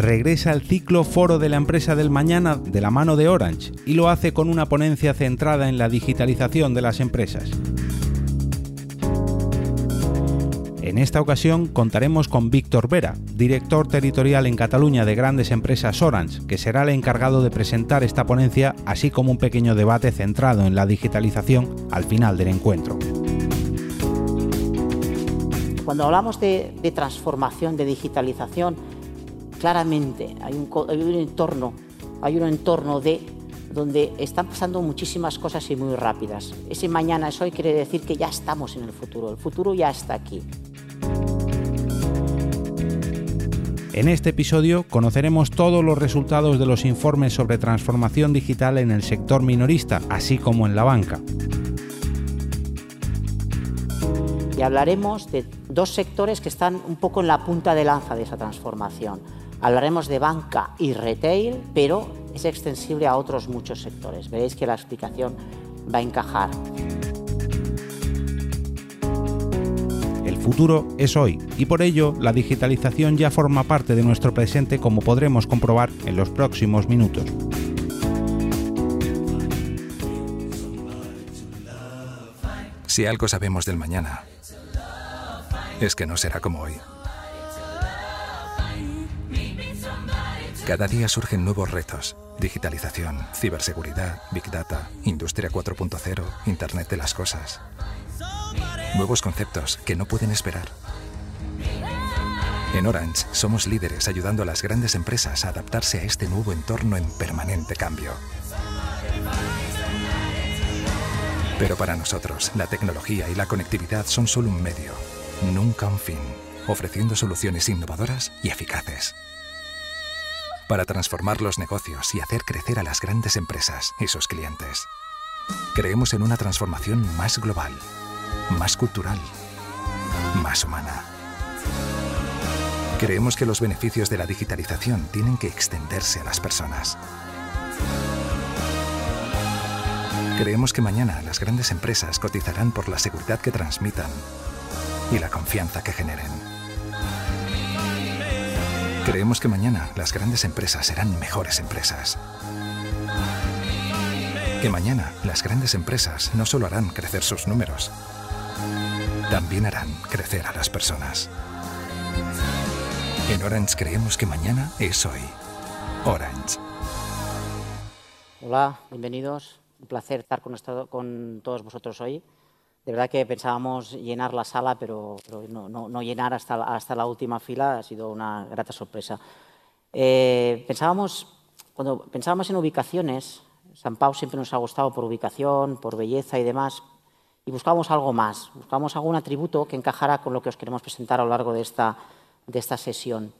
regresa al ciclo Foro de la Empresa del Mañana de la mano de Orange y lo hace con una ponencia centrada en la digitalización de las empresas. En esta ocasión contaremos con Víctor Vera, director territorial en Cataluña de grandes empresas Orange, que será el encargado de presentar esta ponencia, así como un pequeño debate centrado en la digitalización al final del encuentro. Cuando hablamos de, transformación, de digitalización, claramente hay un, hay un entorno, hay un entorno de donde están pasando muchísimas cosas y muy rápidas. Ese mañana es hoy quiere decir que ya estamos en el futuro, el futuro ya está aquí. En este episodio conoceremos todos los resultados de los informes sobre transformación digital en el sector minorista, así como en la banca. Y hablaremos de dos sectores que están un poco en la punta de lanza de esa transformación. Hablaremos de banca y retail, pero es extensible a otros muchos sectores. Veréis que la explicación va a encajar. futuro es hoy y por ello la digitalización ya forma parte de nuestro presente como podremos comprobar en los próximos minutos. Si algo sabemos del mañana, es que no será como hoy. Cada día surgen nuevos retos. Digitalización, ciberseguridad, Big Data, Industria 4.0, Internet de las Cosas. Nuevos conceptos que no pueden esperar. En Orange somos líderes ayudando a las grandes empresas a adaptarse a este nuevo entorno en permanente cambio. Pero para nosotros, la tecnología y la conectividad son solo un medio, nunca un fin, ofreciendo soluciones innovadoras y eficaces. Para transformar los negocios y hacer crecer a las grandes empresas y sus clientes. Creemos en una transformación más global más cultural, más humana. Creemos que los beneficios de la digitalización tienen que extenderse a las personas. Creemos que mañana las grandes empresas cotizarán por la seguridad que transmitan y la confianza que generen. Creemos que mañana las grandes empresas serán mejores empresas. Que mañana las grandes empresas no solo harán crecer sus números, también harán crecer a las personas. En Orange creemos que mañana es hoy. Orange. Hola, bienvenidos. Un placer estar con, todos vosotros hoy. De verdad que pensábamos llenar la sala, pero, no, llenar hasta, hasta la última fila ha sido una grata sorpresa. Eh, pensábamos, cuando pensábamos en ubicaciones, San Pau siempre nos ha gustado por ubicación, por belleza y demás, y buscamos algo más, buscamos algún atributo que encajara con lo que os queremos presentar a lo largo de esta, de esta sesión.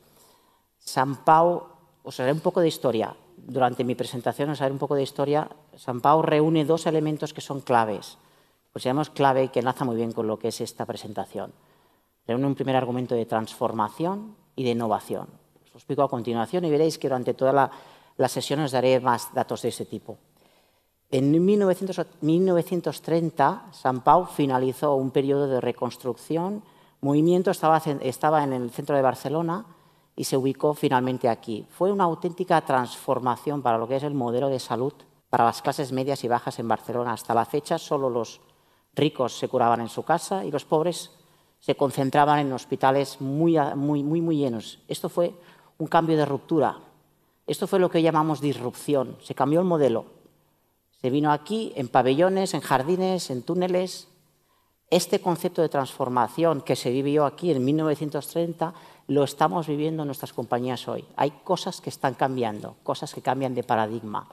San Pau, os haré un poco de historia. Durante mi presentación os haré un poco de historia. San Pau reúne dos elementos que son claves, pues llamamos clave y que enlaza muy bien con lo que es esta presentación. Reúne un primer argumento de transformación y de innovación. Os lo explico a continuación y veréis que durante toda la, la sesión os daré más datos de ese tipo. En 1930, San Pau finalizó un periodo de reconstrucción. Movimiento estaba, estaba en el centro de Barcelona y se ubicó finalmente aquí. Fue una auténtica transformación para lo que es el modelo de salud para las clases medias y bajas en Barcelona. Hasta la fecha, solo los ricos se curaban en su casa y los pobres se concentraban en hospitales muy, muy, muy, muy llenos. Esto fue un cambio de ruptura. Esto fue lo que llamamos disrupción. Se cambió el modelo se vino aquí en pabellones, en jardines, en túneles. Este concepto de transformación que se vivió aquí en 1930 lo estamos viviendo en nuestras compañías hoy. Hay cosas que están cambiando, cosas que cambian de paradigma.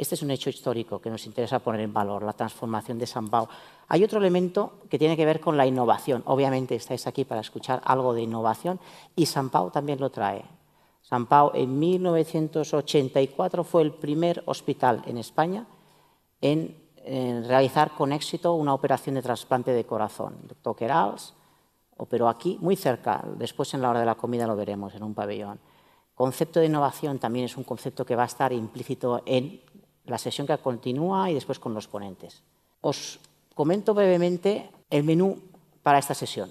Este es un hecho histórico que nos interesa poner en valor, la transformación de San Pau. Hay otro elemento que tiene que ver con la innovación. Obviamente estáis aquí para escuchar algo de innovación y San Pau también lo trae. San Pau en 1984 fue el primer hospital en España en, realizar con éxito una operación de trasplante de corazón. Doctor Querals operó aquí, muy cerca, después en la hora de la comida lo veremos en un pabellón. Concepto de innovación también es un concepto que va a estar implícito en la sesión que continúa y después con los ponentes. Os comento brevemente el menú para esta sesión.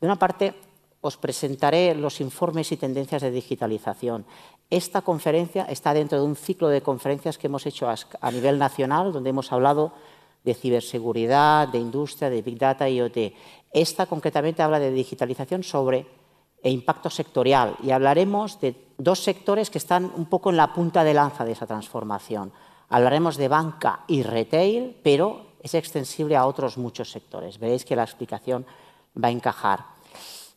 De una parte, os presentaré los informes y tendencias de digitalización. Esta conferencia está dentro de un ciclo de conferencias que hemos hecho a nivel nacional, donde hemos hablado de ciberseguridad, de industria, de Big Data y IoT. Esta concretamente habla de digitalización sobre el impacto sectorial y hablaremos de dos sectores que están un poco en la punta de lanza de esa transformación. Hablaremos de banca y retail, pero es extensible a otros muchos sectores. Veréis que la explicación va a encajar.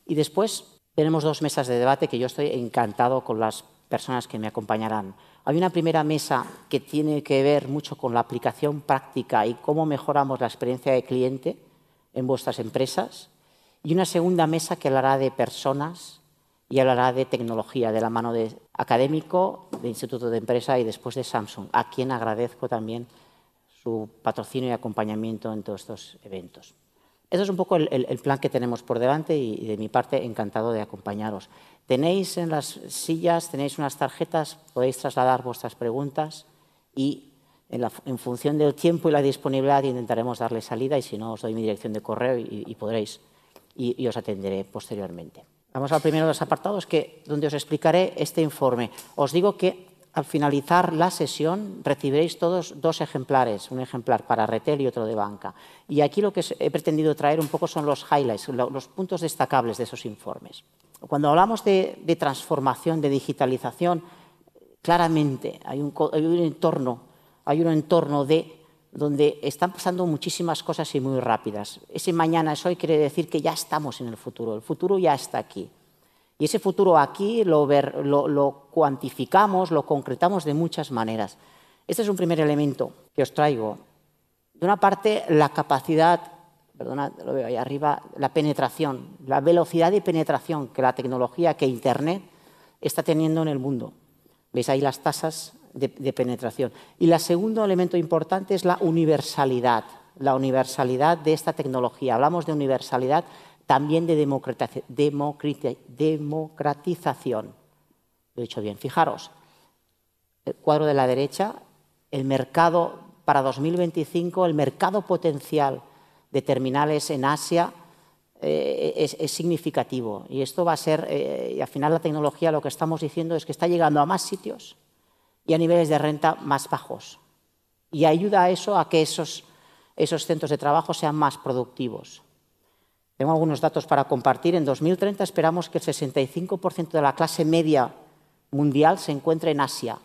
Y después tenemos dos mesas de debate que yo estoy encantado con las personas que me acompañarán. Hay una primera mesa que tiene que ver mucho con la aplicación práctica y cómo mejoramos la experiencia de cliente en vuestras empresas. Y una segunda mesa que hablará de personas y hablará de tecnología, de la mano de académico, de Instituto de Empresa y después de Samsung, a quien agradezco también su patrocinio y acompañamiento en todos estos eventos. Eso es un poco el, plan que tenemos por delante y, de mi parte encantado de acompañaros. Tenéis en las sillas, tenéis unas tarjetas, podéis trasladar vuestras preguntas y en, función del tiempo y la disponibilidad intentaremos darle salida y si no os doy mi dirección de correo y, podréis y, os atenderé posteriormente. Vamos al primero de los apartados que, donde os explicaré este informe. Os digo que al finalizar la sesión recibiréis todos dos ejemplares, un ejemplar para retail y otro de banca. Y aquí lo que he pretendido traer un poco son los highlights, los puntos destacables de esos informes. Cuando hablamos de, transformación, de digitalización, claramente hay un, entorno, hay un entorno de donde están pasando muchísimas cosas y muy rápidas. Ese mañana es hoy quiere decir que ya estamos en el futuro, el futuro ya está aquí. Y ese futuro aquí lo, cuantificamos, lo concretamos de muchas maneras. Este es un primer elemento que os traigo. De una parte, la capacidad, perdona, lo veo ahí arriba, la penetración, la velocidad de penetración que la tecnología, que Internet está teniendo en el mundo. Veis ahí las tasas de, penetración. Y el segundo elemento importante es la universalidad, la universalidad de esta tecnología. Hablamos de universalidad también de democratización. Lo he dicho bien. Fijaros, el cuadro de la derecha, el mercado para 2025, el mercado potencial de terminales en Asia eh, es, significativo. Y esto va a ser, eh, y al final la tecnología lo que estamos diciendo es que está llegando a más sitios y a niveles de renta más bajos. Y ayuda a eso a que esos, esos centros de trabajo sean más productivos. Tengo algunos datos para compartir. En 2030 esperamos que el 65% de la clase media mundial se encuentre en Asia.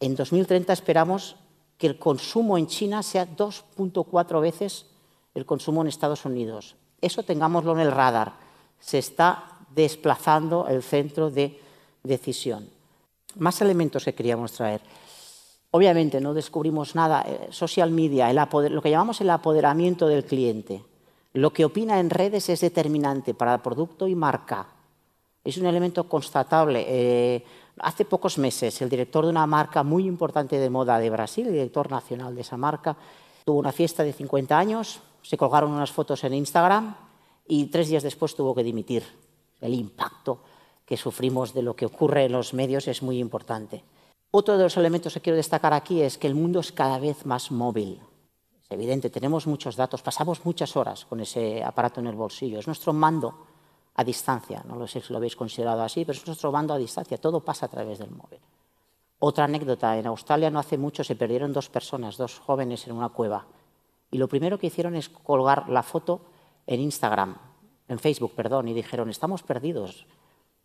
En 2030 esperamos que el consumo en China sea 2.4 veces el consumo en Estados Unidos. Eso tengámoslo en el radar. Se está desplazando el centro de decisión. Más elementos que queríamos traer. Obviamente no descubrimos nada. Eh, social media, lo que llamamos el apoderamiento del cliente. Lo que opina en redes es determinante para el producto y marca. Es un elemento constatable. Eh, hace pocos meses, el director de una marca muy importante de moda de Brasil, el director nacional de esa marca, tuvo una fiesta de 50 años, se colgaron unas fotos en Instagram y tres días después tuvo que dimitir. El impacto que sufrimos de lo que ocurre en los medios es muy importante. Otro de los elementos que quiero destacar aquí es que el mundo es cada vez más móvil. Es evidente, tenemos muchos datos, pasamos muchas horas con ese aparato en el bolsillo. Es nuestro mando a distancia, no lo sé si lo habéis considerado así, pero es nuestro mando a distancia, todo pasa a través del móvil. Otra anécdota, en Australia no hace mucho se perdieron dos personas, dos jóvenes en una cueva, y lo primero que hicieron es colgar la foto en Instagram, en Facebook, perdón, y dijeron, estamos perdidos.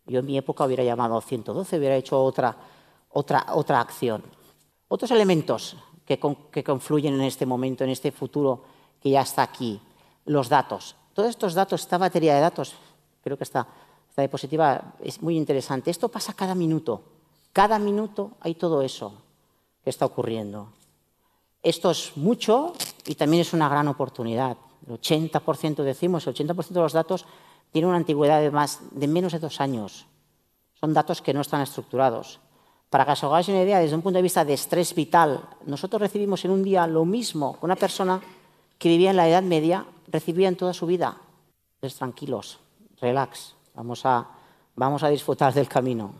Yo en mi época hubiera llamado a 112, hubiera hecho otra, otra, otra acción. Otros elementos que, confluyen en este momento, en este futuro que ya está aquí. Los datos. Todos estos datos, esta batería de datos, creo que esta, esta diapositiva es muy interesante. Esto pasa cada minuto. Cada minuto hay todo eso que está ocurriendo. Esto es mucho y también es una gran oportunidad. El 80% decimos, el 80% de los datos tiene una antigüedad de, más, de menos de dos años. Son datos que no están estructurados. Para que os hagáis una idea, desde un punto de vista de estrés vital, nosotros recibimos en un día lo mismo que una persona que vivía en la Edad Media recibía en toda su vida. Entonces, tranquilos, relax, vamos a, vamos a disfrutar del camino.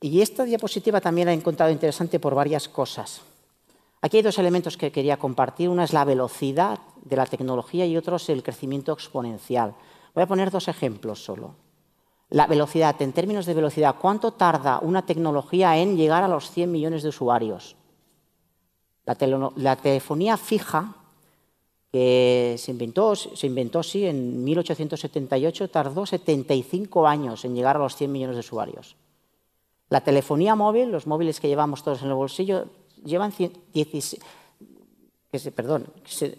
Y esta diapositiva también la he encontrado interesante por varias cosas. Aquí hay dos elementos que quería compartir. Una es la velocidad de la tecnología y otro es el crecimiento exponencial. Voy a poner dos ejemplos solo. La velocidad, en términos de velocidad, ¿cuánto tarda una tecnología en llegar a los 100 millones de usuarios? La, telefonía fija, que se inventó, se inventó, sí, en 1878, tardó 75 años en llegar a los 100 millones de usuarios. La telefonía móvil, los móviles que llevamos todos en el bolsillo, llevan 16, que perdón,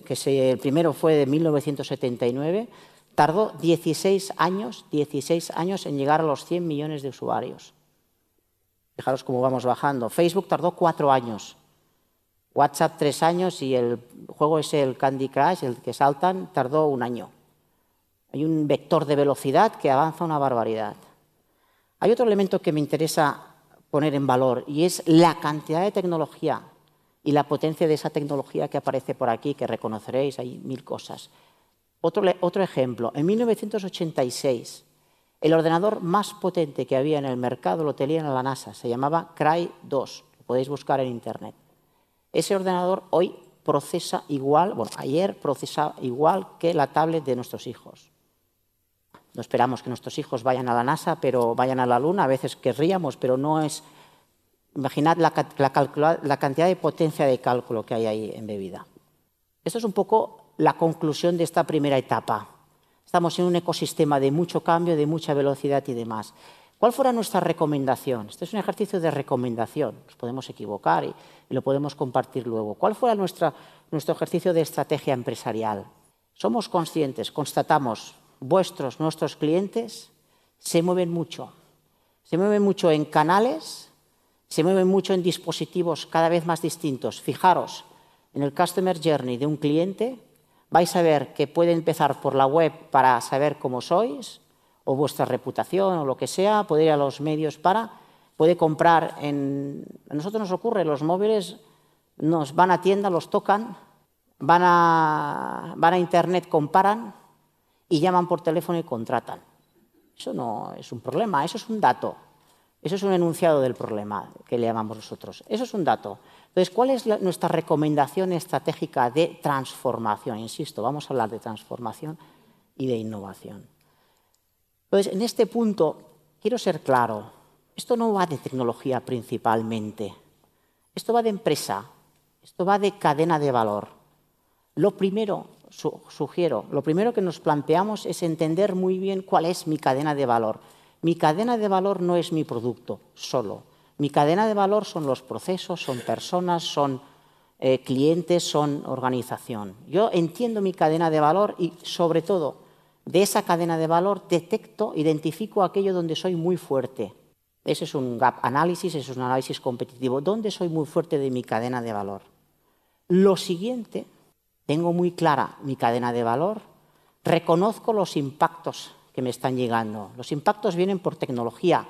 que, el primero fue de 1979, tardó 16 años, 16 años en llegar a los 100 millones de usuarios. Fijaros cómo vamos bajando. Facebook tardó cuatro años, WhatsApp tres años y el juego ese, el Candy Crush, el que saltan, tardó un año. Hay un vector de velocidad que avanza una barbaridad. Hay otro elemento que me interesa poner en valor y es la cantidad de tecnología y la potencia de esa tecnología que aparece por aquí, que reconoceréis, hay mil cosas. Otro, otro ejemplo, en 1986, el ordenador más potente que había en el mercado lo tenía en la NASA, se llamaba Cry 2, lo podéis buscar en Internet. Ese ordenador hoy procesa igual, bueno, ayer procesaba igual que la tablet de nuestros hijos. No esperamos que nuestros hijos vayan a la NASA, pero vayan a la Luna. A veces querríamos, pero no es... Imaginad la, la, cantidad de potencia de cálculo que hay ahí embebida. Esto es un poco la conclusión de esta primera etapa. Estamos en un ecosistema de mucho cambio, de mucha velocidad y demás. ¿Cuál fuera nuestra recomendación? Este es un ejercicio de recomendación. Nos podemos equivocar y, lo podemos compartir luego. ¿Cuál fuera nuestra, nuestro ejercicio de estrategia empresarial? Somos conscientes, constatamos, vuestros, nuestros clientes, se mueven mucho. Se mueven mucho en canales, se mueven mucho en dispositivos cada vez más distintos. Fijaros, en el Customer Journey de un cliente vais a ver que puede empezar por la web para saber cómo sois, o vuestra reputación, o lo que sea, puede ir a los medios para, puede comprar en... A nosotros nos ocurre, los móviles nos van a tienda, los tocan, van a, van a internet, comparan, y llaman por teléfono y contratan. Eso no es un problema, eso es un dato. Eso es un enunciado del problema que le llamamos nosotros. Eso es un dato. Entonces, ¿cuál es nuestra recomendación estratégica de transformación? Insisto, vamos a hablar de transformación y de innovación. Entonces, en este punto, quiero ser claro, esto no va de tecnología principalmente, esto va de empresa, esto va de cadena de valor. Lo primero sugiero, lo primero que nos planteamos es entender muy bien cuál es mi cadena de valor. Mi cadena de valor no es mi producto solo. Mi cadena de valor son los procesos, son personas, son eh, clientes, son organización. Yo entiendo mi cadena de valor y, sobre todo, de esa cadena de valor detecto, identifico aquello donde soy muy fuerte. Ese es un gap análisis, ese es un análisis competitivo. ¿Dónde soy muy fuerte de mi cadena de valor? Lo siguiente tengo muy clara mi cadena de valor, reconozco los impactos que me están llegando. Los impactos vienen por tecnología,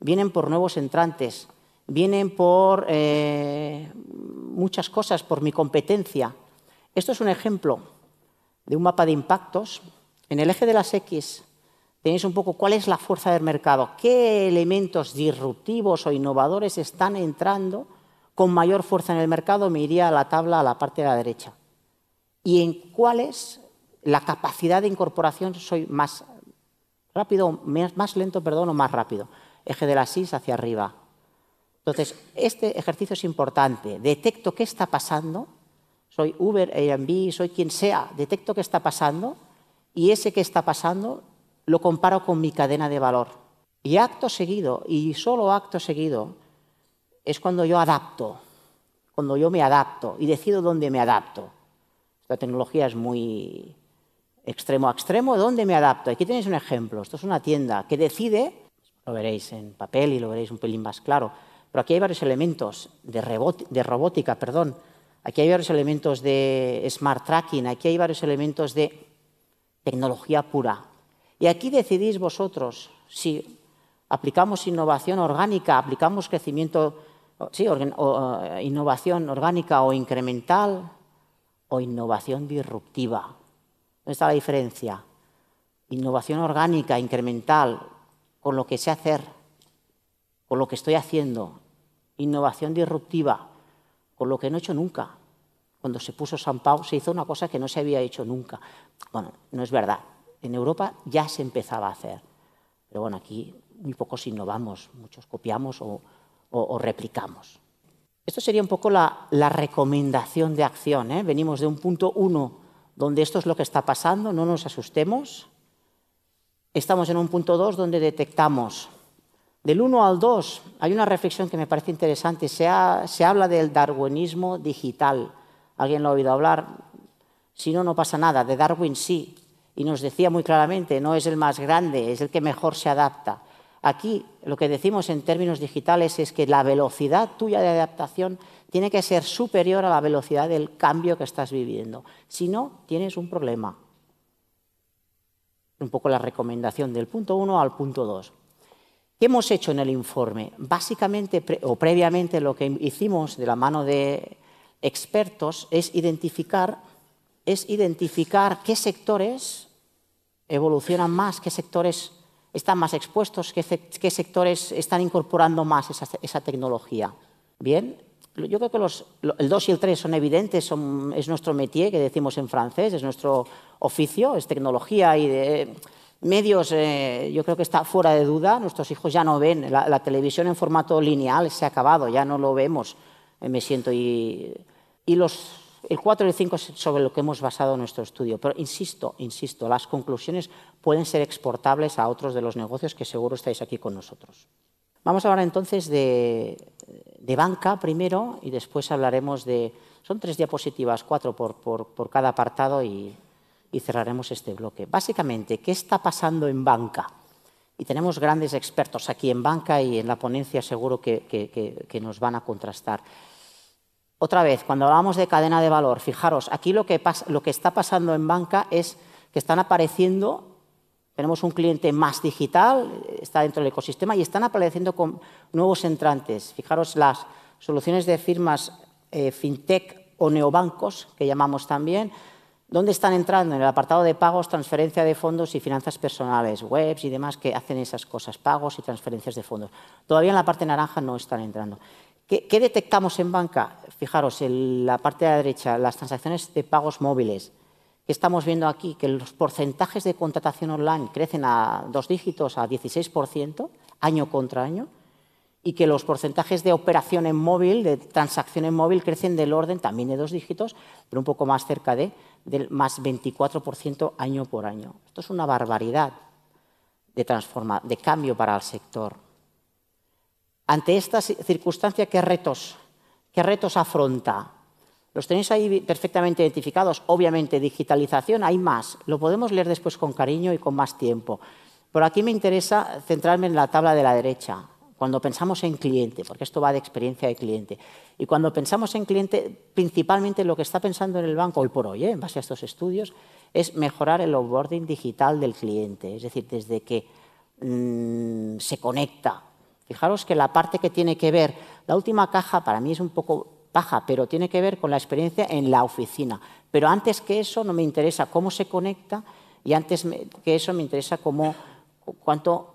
vienen por nuevos entrantes, vienen por eh, muchas cosas, por mi competencia. Esto es un ejemplo de un mapa de impactos. En el eje de las X tenéis un poco cuál es la fuerza del mercado, qué elementos disruptivos o innovadores están entrando con mayor fuerza en el mercado. Me iría a la tabla a la parte de la derecha y en cuáles la capacidad de incorporación soy más rápido, más lento, perdón, o más rápido. Eje de la SIS hacia arriba. Entonces, este ejercicio es importante. Detecto qué está pasando. Soy Uber, Airbnb, soy quien sea. Detecto qué está pasando y ese que está pasando lo comparo con mi cadena de valor. Y acto seguido, y solo acto seguido, es cuando yo adapto, cuando yo me adapto y decido dónde me adapto. La tecnología es muy extremo a extremo. ¿Dónde me adapto? Aquí tenéis un ejemplo. Esto es una tienda que decide, lo veréis en papel y lo veréis un pelín más claro, pero aquí hay varios elementos de, robótica, perdón. Aquí hay varios elementos de smart tracking, aquí hay varios elementos de tecnología pura. Y aquí decidís vosotros si aplicamos innovación orgánica, aplicamos crecimiento, sí, innovación orgánica o incremental, o innovación disruptiva. ¿Dónde está la diferencia? Innovación orgánica, incremental, con lo que sé hacer, con lo que estoy haciendo. Innovación disruptiva, con lo que no he hecho nunca. Cuando se puso San Pau se hizo una cosa que no se había hecho nunca. Bueno, no es verdad. En Europa ya se empezaba a hacer. Pero bueno, aquí muy pocos innovamos, muchos copiamos o, replicamos. Esto sería un poco la, recomendación de acción. ¿eh? Venimos de un punto uno donde esto es lo que está pasando, no nos asustemos. Estamos en un punto dos donde detectamos. Del 1 al 2 hay una reflexión que me parece interesante. Se, se habla del darwinismo digital. ¿Alguien lo ha oído hablar? Si no, no pasa nada. De Darwin sí. Y nos decía muy claramente, no es el más grande, es el que mejor se adapta. Aquí lo que decimos en términos digitales es que la velocidad tuya de adaptación tiene que ser superior a la velocidad del cambio que estás viviendo. Si no, tienes un problema. Un poco la recomendación del punto 1 al punto 2. ¿Qué hemos hecho en el informe? Básicamente o previamente lo que hicimos de la mano de expertos es identificar, es identificar qué sectores evolucionan más, qué sectores están más expuestos, qué, sectores están incorporando más esa, tecnología. Bien, yo creo que los, el 2 y el 3 son evidentes, es nuestro métier, que decimos en francés, es nuestro oficio, es tecnología y de medios, eh, yo creo que está fuera de duda. Nuestros hijos ya no ven la, televisión en formato lineal, se ha acabado, ya no lo vemos, eh, me siento. Y, y los el 4 y el 5 es sobre lo que hemos basado nuestro estudio, pero insisto, insisto, las conclusiones pueden ser exportables a otros de los negocios que seguro estáis aquí con nosotros. Vamos a hablar entonces de, banca primero y después hablaremos de... Son tres diapositivas, cuatro por, cada apartado y, cerraremos este bloque. Básicamente, ¿qué está pasando en banca? Y tenemos grandes expertos aquí en banca y en la ponencia seguro que nos van a contrastar. Otra vez, cuando hablamos de cadena de valor, fijaros, aquí lo que, lo que está pasando en banca es que están apareciendo, tenemos un cliente más digital, está dentro del ecosistema y están apareciendo nuevos entrantes. Fijaros las soluciones de firmas eh, fintech o neobancos, que llamamos también, ¿Dónde están entrando? En el apartado de pagos, transferencia de fondos y finanzas personales, webs y demás que hacen esas cosas, pagos y transferencias de fondos. Todavía en la parte naranja no están entrando. ¿Qué, detectamos en banca? Fijaros, en la parte de la derecha, las transacciones de pagos móviles. ¿Qué estamos viendo aquí? Que los porcentajes de contratación online crecen a dos dígitos, a 16%, año contra año, y que los porcentajes de operación en móvil, de transacción en móvil, crecen del orden también de dos dígitos, pero un poco más cerca de del más 24% año por año. Esto es una barbaridad de, transforma, de cambio para el sector. Ante esta circunstancia, ¿qué retos, qué retos afronta? Los tenéis ahí perfectamente identificados. Obviamente, digitalización hay más. Lo podemos leer después con cariño y con más tiempo. Pero aquí me interesa centrarme en la tabla de la derecha, cuando pensamos en cliente, porque esto va de experiencia de cliente. Y cuando pensamos en cliente, principalmente lo que está pensando en el banco hoy por hoy, ¿eh? en base a estos estudios, es mejorar el onboarding digital del cliente. Es decir, desde que mm, se conecta Fijaros que la parte que tiene que ver, la última caja para mí es un poco baja, pero tiene que ver con la experiencia en la oficina. Pero antes que eso no me interesa cómo se conecta y antes que eso me interesa cómo, cuánto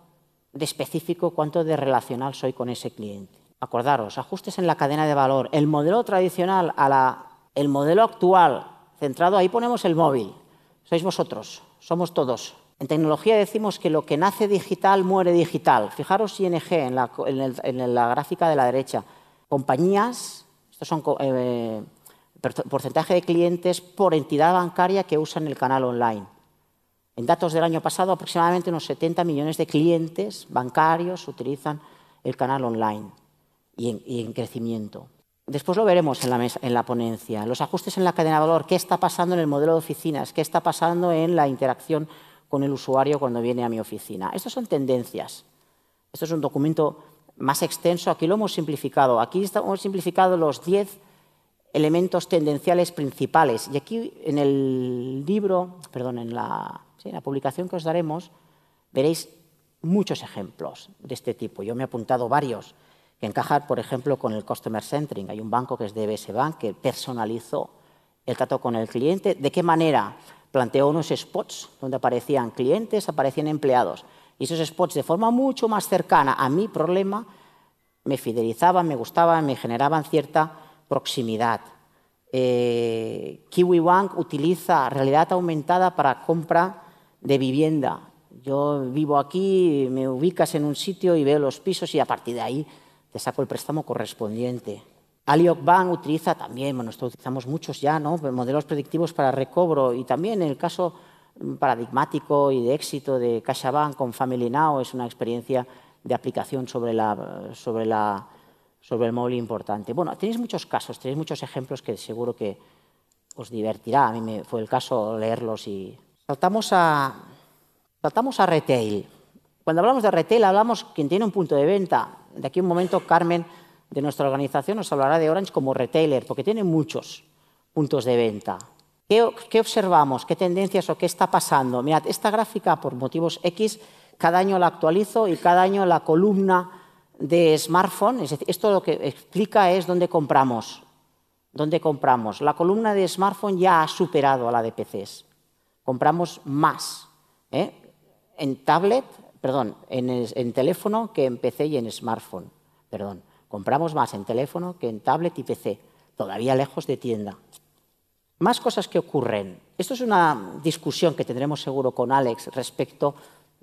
de específico, cuánto de relacional soy con ese cliente. Acordaros, ajustes en la cadena de valor. El modelo tradicional a la, el modelo actual, centrado, ahí ponemos el móvil. Sois vosotros, somos todos. En tecnología decimos que lo que nace digital muere digital. Fijaros ING en la, en la gráfica de la derecha. Compañías, estos son eh, porcentaje de clientes por entidad bancaria que usan el canal online. En datos del año pasado, aproximadamente unos 70 millones de clientes bancarios utilizan el canal online y en, y en crecimiento. Después lo veremos en la, en la, ponencia. Los ajustes en la cadena de valor, qué está pasando en el modelo de oficinas, qué está pasando en la interacción con el usuario cuando viene a mi oficina. Estas son tendencias. Esto es un documento más extenso. Aquí lo hemos simplificado. Aquí hemos simplificado los 10 elementos tendenciales principales. Y aquí en el libro, perdón, en la, la publicación que os daremos, veréis muchos ejemplos de este tipo. Yo me he apuntado varios que encajan, por ejemplo, con el Customer Centering. Hay un banco que es DBS Bank que personalizó el trato con el cliente. ¿De qué manera? planteó unos spots donde aparecían clientes, aparecían empleados. Y esos spots, de forma mucho más cercana a mi problema, me fidelizaban, me gustaban, me generaban cierta proximidad. Eh, KiwiBank utiliza realidad aumentada para compra de vivienda. Yo vivo aquí, me ubicas en un sitio y veo los pisos y a partir de ahí te saco el préstamo correspondiente. Aliok Bank utiliza también, bueno, esto utilizamos muchos ya, ¿no? modelos predictivos para recobro y también en el caso paradigmático y de éxito de CaixaBank con Family Now es una experiencia de aplicación sobre, la, sobre, la, sobre el móvil importante. Bueno, tenéis muchos casos, tenéis muchos ejemplos que seguro que os divertirá. A mí me fue el caso leerlos y... Saltamos a, saltamos a retail. Cuando hablamos de retail hablamos quien tiene un punto de venta. De aquí un momento Carmen de nuestra organización nos hablará de Orange como retailer, porque tiene muchos puntos de venta. ¿Qué, observamos? ¿Qué tendencias o qué está pasando? Mirad, esta gráfica por motivos X, cada año la actualizo y cada año la columna de smartphone, es decir, esto lo que explica es dónde compramos. ¿Dónde compramos? La columna de smartphone ya ha superado a la de PCs. Compramos más ¿eh? en tablet, perdón, en, en teléfono que en PC y en smartphone. Perdón, compramos más en teléfono que en tablet y PC. Todavía lejos de tienda. Más cosas que ocurren. Esto es una discusión que tendremos seguro con Alex respecto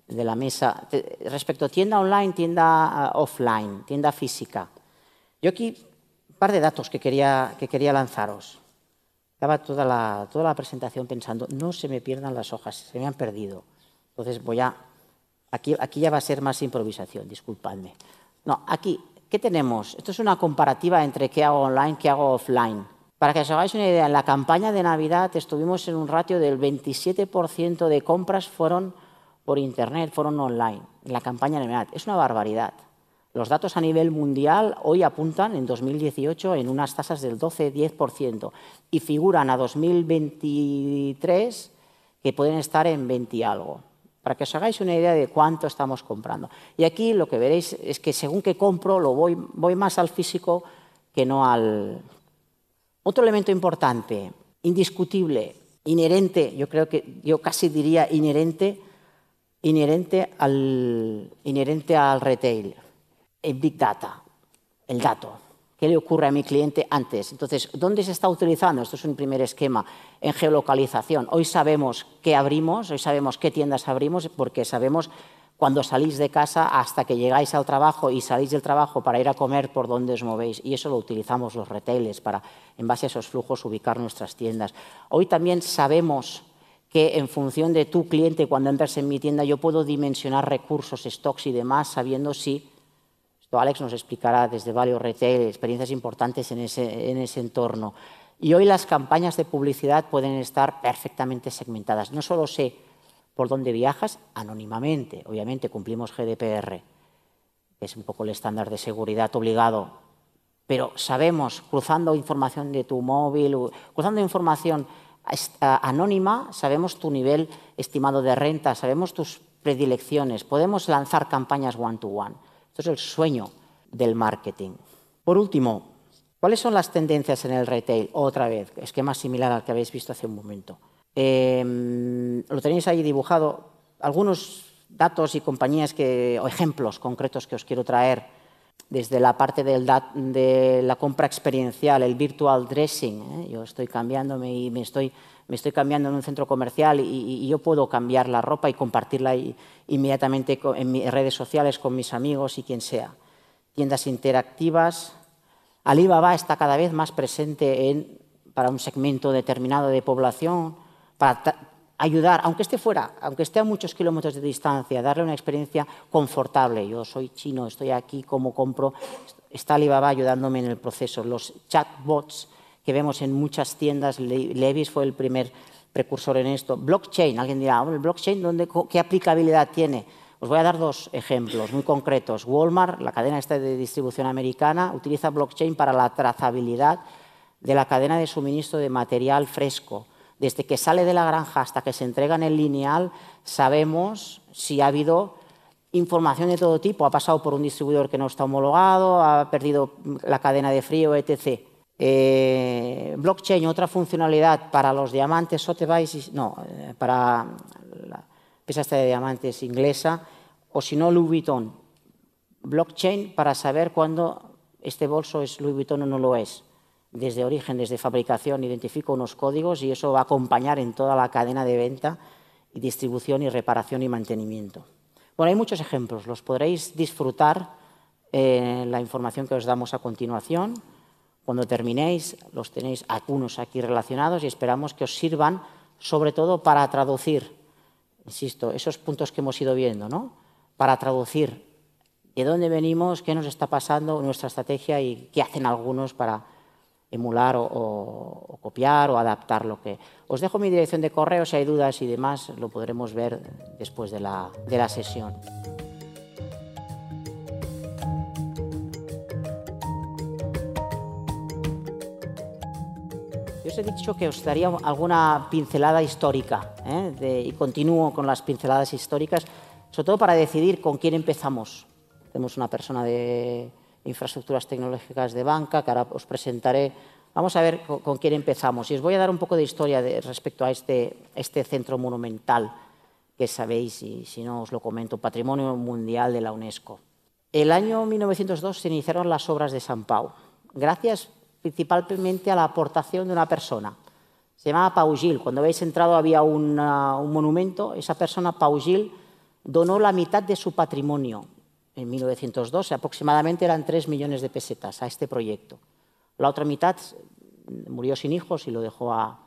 de la mesa, respecto a tienda online, tienda ah, offline, tienda física. Yo aquí un par de datos que quería, que quería lanzaros. Estaba toda la, toda la presentación pensando, no se me pierdan las hojas, se me han perdido. Entonces voy a... Aquí, aquí ya va a ser más improvisación, disculpadme. No, aquí, ¿qué tenemos? Esto es una comparativa entre qué hago online, qué hago offline. Para que os hagáis una idea, en la campaña de Navidad estuvimos en un ratio del 27% de compras fueron por Internet, fueron online, en la campaña de Navidad. Es una barbaridad. Los datos a nivel mundial hoy apuntan en 2018 en unas tasas del 12-10% y figuran a 2023 que pueden estar en 20 y algo. Para que os hagáis una idea de cuánto estamos comprando. Y aquí lo que veréis es que según que compro, lo voy, voy más al físico que no al, otro elemento importante, indiscutible, inherente, yo creo que yo casi diría inherente, inherente al, inherente al retail, el big data, el dato. ¿Qué le ocurre a mi cliente antes? Entonces, ¿dónde se está utilizando? Esto es un primer esquema en geolocalización. Hoy sabemos qué abrimos, hoy sabemos qué tiendas abrimos, porque sabemos cuando salís de casa hasta que llegáis al trabajo y salís del trabajo para ir a comer por dónde os movéis. Y eso lo utilizamos los retailers para, en base a esos flujos, ubicar nuestras tiendas. Hoy también sabemos que en función de tu cliente, cuando entras en mi tienda, yo puedo dimensionar recursos, stocks y demás, sabiendo si, esto Alex nos explicará desde varios retail, experiencias importantes en ese, en ese entorno. Y hoy las campañas de publicidad pueden estar perfectamente segmentadas. No solo sé por dónde viajas anónimamente. Obviamente cumplimos GDPR, que es un poco el estándar de seguridad obligado, pero sabemos, cruzando información de tu móvil, cruzando información anónima, sabemos tu nivel estimado de renta, sabemos tus predilecciones, podemos lanzar campañas one-to-one. Esto es el sueño del marketing. Por último, ¿cuáles son las tendencias en el retail? Otra vez, esquema similar al que habéis visto hace un momento. Em, lo tenéis ahí dibujado. Algunos datos y compañías que, o ejemplos concretos que os quiero traer desde la parte de la compra experiencial, el virtual dressing. ¿eh? Yo estoy cambiándome y me estoy, cambiando en un centro comercial y, yo puedo cambiar la ropa y compartirla inmediatamente en redes sociales con mis amigos y quien sea. Tiendas interactivas. Alibaba está cada vez más presente en, para un segmento determinado de población para ayudar, aunque esté fuera, aunque esté a muchos kilómetros de distancia, darle una experiencia confortable. Yo soy chino, estoy aquí, como compro, está Alibaba ayudándome en el proceso. Los chatbots que vemos en muchas tiendas, Levis fue el primer precursor en esto. Blockchain, alguien dirá, ¿el blockchain dónde, qué aplicabilidad tiene? Os voy a dar dos ejemplos muy concretos. Walmart, la cadena de distribución americana, utiliza blockchain para la trazabilidad de la cadena de suministro de material fresco desde que sale de la granja hasta que se entrega en el lineal, sabemos si ha habido información de todo tipo. Ha pasado por un distribuidor que no está homologado, ha perdido la cadena de frío, etc. Eh, blockchain, otra funcionalidad para los diamantes, no, eh, para la pieza de diamantes inglesa, o si no, Louis Vuitton. Blockchain para saber cuándo este bolso es Louis Vuitton o no lo es desde origen, desde fabricación, identifico unos códigos y eso va a acompañar en toda la cadena de venta y distribución y reparación y mantenimiento. Bueno, hay muchos ejemplos, los podréis disfrutar en la información que os damos a continuación. Cuando terminéis, los tenéis algunos aquí relacionados y esperamos que os sirvan sobre todo para traducir, insisto, esos puntos que hemos ido viendo, ¿no? Para traducir de dónde venimos, qué nos está pasando, nuestra estrategia y qué hacen algunos para emular o, copiar o adaptar lo que... Os dejo mi dirección de correo, si hay dudas y demás, lo podremos ver después de la, de la sesión. Yo os he dicho que os daría alguna pincelada histórica ¿eh? y continúo con las pinceladas históricas, sobre todo para decidir con quién empezamos. Tenemos una persona de infraestructuras tecnológicas de banca, que ahora os presentaré. Vamos a ver con, quién empezamos. Y os voy a dar un poco de historia respecto a este, este centro monumental que sabéis, y si no os lo comento, Patrimonio Mundial de la UNESCO. El año 1902 se iniciaron las obras de San Pau, gracias principalmente a la aportación de una persona. Se llamaba Pau Gil. Cuando habéis entrado había un monumento. Esa persona, Pau Gil, donó la mitad de su patrimonio en 1902, aproximadamente eran 3 millones de pesetas a este proyecto. La otra mitad murió sin hijos y lo dejó a,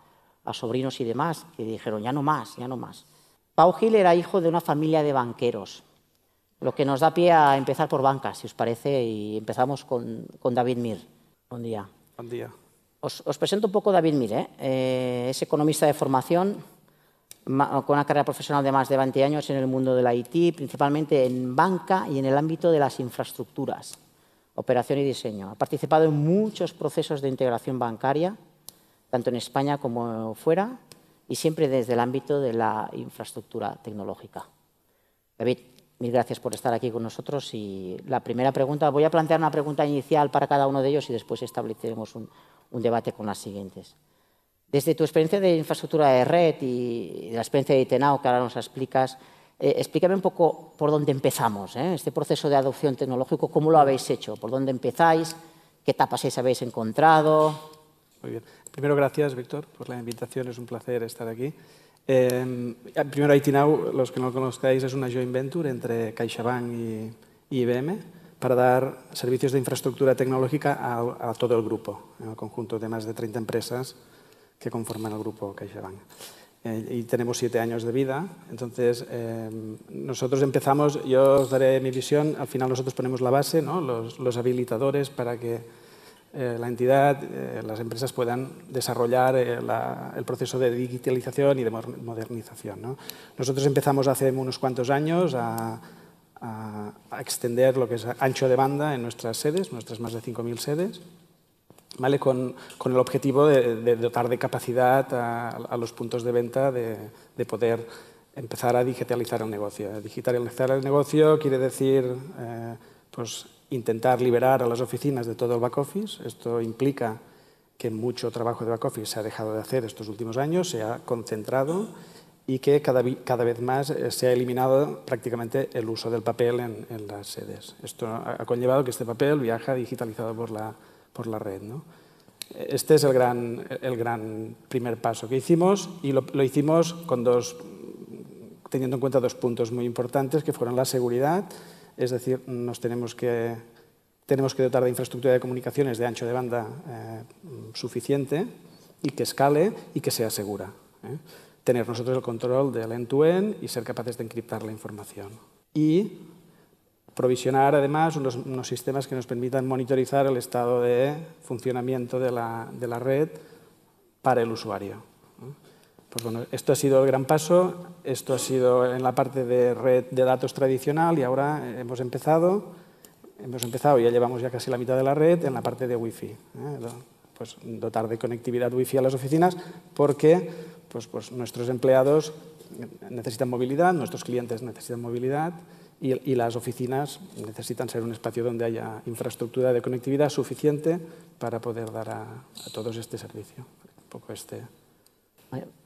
sobrinos y demás, que dijeron, ya no más, ya no más. Pau Gil era hijo de una familia de banqueros, lo que nos da pie a empezar por banca, si os parece, y empezamos con, David Mir. Buen día. Buen día. Os, presento un poco David Mir. ¿eh? Eh, es economista de formación, con una carrera profesional de más de 20 años en el mundo del IT, principalmente en banca y en el ámbito de las infraestructuras, operación y diseño. Ha participado en muchos procesos de integración bancaria, tanto en España como fuera, y siempre desde el ámbito de la infraestructura tecnológica. David, mil gracias por estar aquí con nosotros. Y la primera pregunta, voy a plantear una pregunta inicial para cada uno de ellos y después estableceremos un, un debate con las siguientes. Desde tu experiencia de infraestructura de red y la experiencia de Itenao, que ahora nos explicas, eh, explícame un poco por dónde empezamos, ¿eh? este proceso de adopción tecnológico, cómo lo habéis hecho, por dónde empezáis, qué etapas habéis encontrado. Muy bien. Primero, gracias, Víctor, por la invitación. Es un placer estar aquí. Eh, primero, Itinau, los que no lo conozcáis, es una joint venture entre CaixaBank y, y IBM para dar servicios de infraestructura tecnológica a, a todo el grupo, en el conjunto de más de 30 empresas que conforman el grupo CaixaBank. Eh, y tenemos siete años de vida, entonces eh, nosotros empezamos, yo os daré mi visión, al final nosotros ponemos la base, ¿no? los, habilitadores para que eh, la entidad, las empresas puedan desarrollar el proceso de digitalización y de modernización. ¿no? Nosotros empezamos hace unos cuantos años a extender lo que es ancho de banda en nuestras sedes, nuestras más de 5.000 sedes, ¿vale? con, con, el objetivo de, de, dotar de capacidad a, a los puntos de venta de, de, poder empezar a digitalizar el negocio. Digitalizar el negocio quiere decir eh, pues, intentar liberar a las oficinas de todo el back office. Esto implica que mucho trabajo de back office se ha dejado de hacer estos últimos años, se ha concentrado y que cada, cada vez más eh, se ha eliminado prácticamente el uso del papel en, en las sedes. Esto ha conllevado que este papel viaja digitalizado por la, por la red. ¿no? Este es el gran, el gran primer paso que hicimos y lo, lo, hicimos con dos, teniendo en cuenta dos puntos muy importantes que fueron la seguridad, es decir, nos tenemos que, tenemos que dotar de infraestructura de comunicaciones de ancho de banda eh, suficiente y que escale y que sea segura. ¿eh? Tener nosotros el control del end-to-end -end y ser capaces de encriptar la información. Y provisionar además unos, unos, sistemas que nos permitan monitorizar el estado de funcionamiento de la, de la red para el usuario. Pues bueno, esto ha sido el gran paso, esto ha sido en la parte de red de datos tradicional y ahora hemos empezado, hemos empezado, ya llevamos ya casi la mitad de la red en la parte de Wi-Fi. ¿eh? Pues dotar de conectividad Wi-Fi a las oficinas porque pues, pues nuestros empleados necesitan movilidad, nuestros clientes necesitan movilidad y, y, las oficinas necesitan ser un espacio donde haya infraestructura de conectividad suficiente para poder dar a, todos este servicio. Poco este.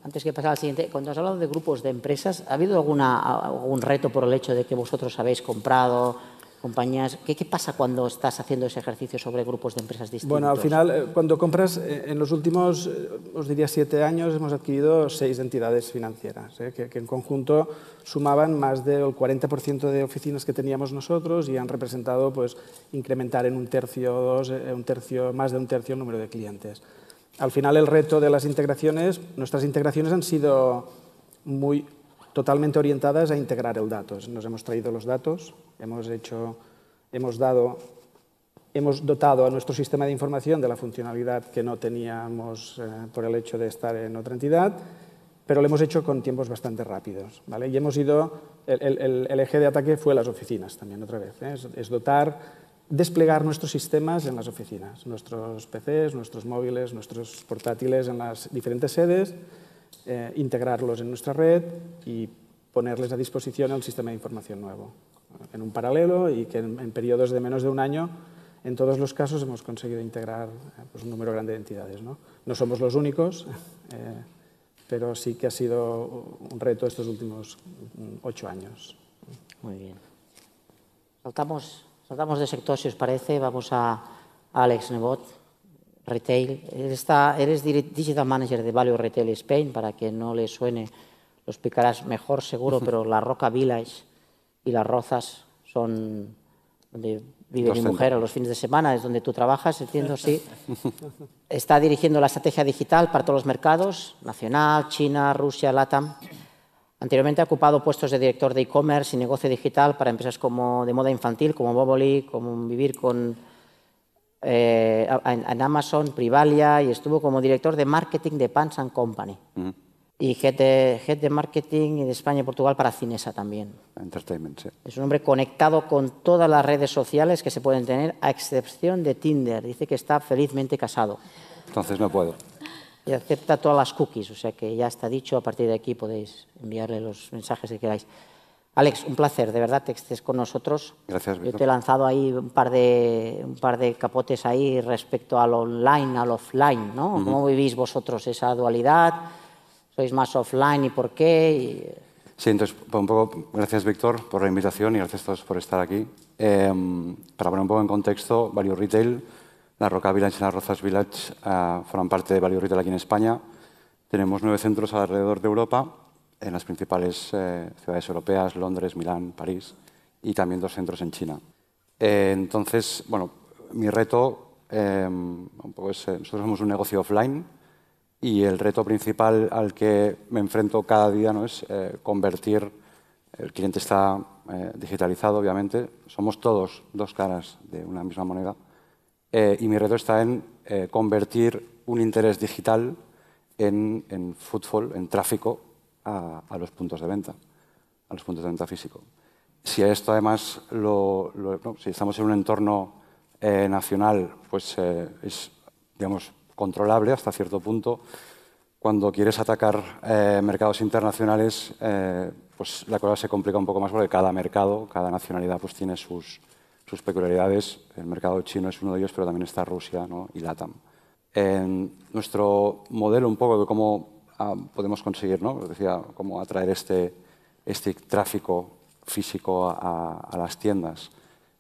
Antes que pasar al siguiente, cuando has hablado de grupos de empresas, ¿ha habido alguna, algún reto por el hecho de que vosotros habéis comprado compañías. ¿Qué, ¿Qué, pasa cuando estás haciendo ese ejercicio sobre grupos de empresas distintos? Bueno, al final, eh, cuando compras, eh, en los últimos, eh, os diría, siete años, hemos adquirido seis entidades financieras, ¿eh? que, que, en conjunto sumaban más del 40% de oficinas que teníamos nosotros y han representado pues, incrementar en un tercio, dos, un tercio, más de un tercio el número de clientes. Al final, el reto de las integraciones, nuestras integraciones han sido muy totalmente orientadas a integrar el dato. Nos hemos traído los datos, hemos, hecho, hemos, dado, hemos dotado a nuestro sistema de información de la funcionalidad que no teníamos eh, por el hecho de estar en otra entidad, pero lo hemos hecho con tiempos bastante rápidos. ¿vale? Y hemos ido, el, eje de ataque fue las oficinas también otra vez, ¿eh? es, es dotar desplegar nuestros sistemas en las oficinas, nuestros PCs, nuestros móviles, nuestros portátiles en las diferentes sedes, eh, integrarlos en nuestra red y ponerles a disposición el sistema de información nuevo en un paralelo y que en, periodos de menos de un año en todos los casos hemos conseguido integrar eh, pues, un número grande de entidades. No, somos los únicos, eh, pero sí que ha sido un reto estos últimos mm, ocho años. Muy bien. Saltamos, saltamos de sector, si os parece. Vamos a Alex Nebot, Retail. Está, eres Digital Manager de Value Retail Spain, para que no le suene, lo explicarás mejor seguro, pero la Roca Village y las Rozas son donde vive mi mujer a los fines de semana, es donde tú trabajas, entiendo, sí. Está dirigiendo la estrategia digital para todos los mercados, nacional, China, Rusia, LATAM. Anteriormente ha ocupado puestos de director de e-commerce y negocio digital para empresas como de moda infantil, como Boboli, como Vivir con eh, en, Amazon, Privalia, y estuvo como director de marketing de Pants and Company. Uh -huh. Y head de, head de marketing de España y Portugal para Cinesa también. Entertainment, sí. Es un hombre conectado con todas las redes sociales que se pueden tener, a excepción de Tinder. Dice que está felizmente casado. Entonces no puedo. Y acepta todas las cookies, o sea que ya está dicho. A partir de aquí podéis enviarle los mensajes que queráis. Alex, un placer, de verdad, que estés con nosotros. Gracias, Yo te he lanzado ahí un par de, un par de capotes ahí respecto al online, al offline, ¿no? Uh -huh. ¿Cómo vivís vosotros esa dualidad? ¿Sois más offline y por qué? Sí, entonces, un poco, gracias, Víctor, por la invitación y gracias a todos por estar aquí. Eh, para poner un poco en contexto, Value Retail, la Roca Village y la Rozas Village uh, forman parte de Value Retail aquí en España. Tenemos nueve centros alrededor de Europa en las principales eh, ciudades europeas, Londres, Milán, París, y también dos centros en China. Eh, entonces, bueno, mi reto, eh, un poco es, nosotros somos un negocio offline y el reto principal al que me enfrento cada día ¿no? es convertir, el cliente está digitalizado, obviamente, somos todos dos caras de una misma moneda, y mi reto está en convertir un interés digital en, en footfall, en tráfico a, a, los puntos de venta, a los puntos de venta físico. Si esto además, lo, lo, no, si estamos en un entorno eh, nacional, pues eh, es, digamos, controlable hasta cierto punto. Cuando quieres atacar eh, mercados internacionales, eh, pues la cosa se complica un poco más porque cada mercado, cada nacionalidad, pues tiene sus, sus peculiaridades. El mercado chino es uno de ellos, pero también está Rusia ¿no? y LATAM. En nuestro modelo un poco de cómo podemos conseguir, ¿no? decía, cómo atraer este, este tráfico físico a, a las tiendas.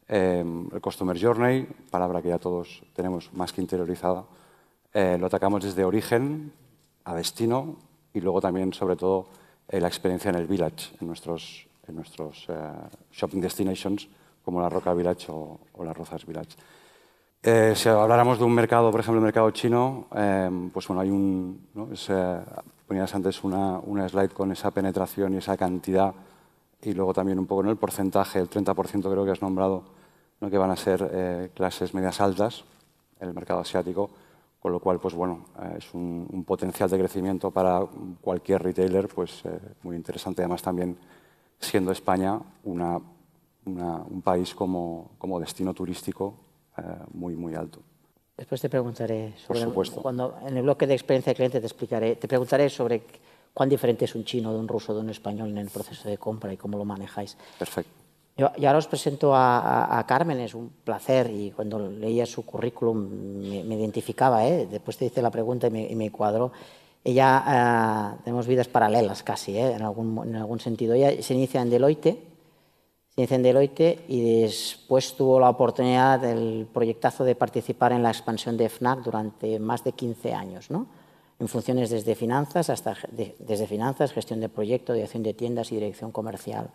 Eh, el Customer Journey, palabra que ya todos tenemos más que interiorizada, eh, lo atacamos desde origen a destino y luego también, sobre todo, eh, la experiencia en el village, en nuestros, en nuestros eh, shopping destinations, como la Roca Village o, o la Rozas Village. Eh, si habláramos de un mercado, por ejemplo, el mercado chino, eh, pues bueno, hay un, eh, ponías antes una, una, slide con esa penetración y esa cantidad y luego también un poco ¿no? el porcentaje, el 30% creo que has nombrado, ¿no? que van a ser eh, clases medias altas, el mercado asiático, con lo cual, pues bueno, es un, potencial de crecimiento para cualquier retailer, pues muy interesante. Además, también siendo España un país como, como destino turístico eh, muy, muy alto. Después te preguntaré sobre Por supuesto. cuando en el bloque de experiencia de cliente te explicaré, te preguntaré sobre cuán diferente es un chino de un ruso de un español en el proceso de compra y cómo lo manejáis. Perfecto. Yo, ahora os presento a, a, a, Carmen, es un placer y cuando leía su currículum me, me identificaba, ¿eh? después te hice la pregunta y me, y me cuadró. Ella, uh, tenemos vidas paralelas casi, ¿eh? en, algún, en algún sentido. Ella se inicia en Deloitte, en Deloitte y después tuvo la oportunidad del proyectazo de participar en la expansión de FNAC durante más de 15 años, ¿no? en funciones desde finanzas hasta desde finanzas, gestión de proyecto, dirección de tiendas y dirección comercial.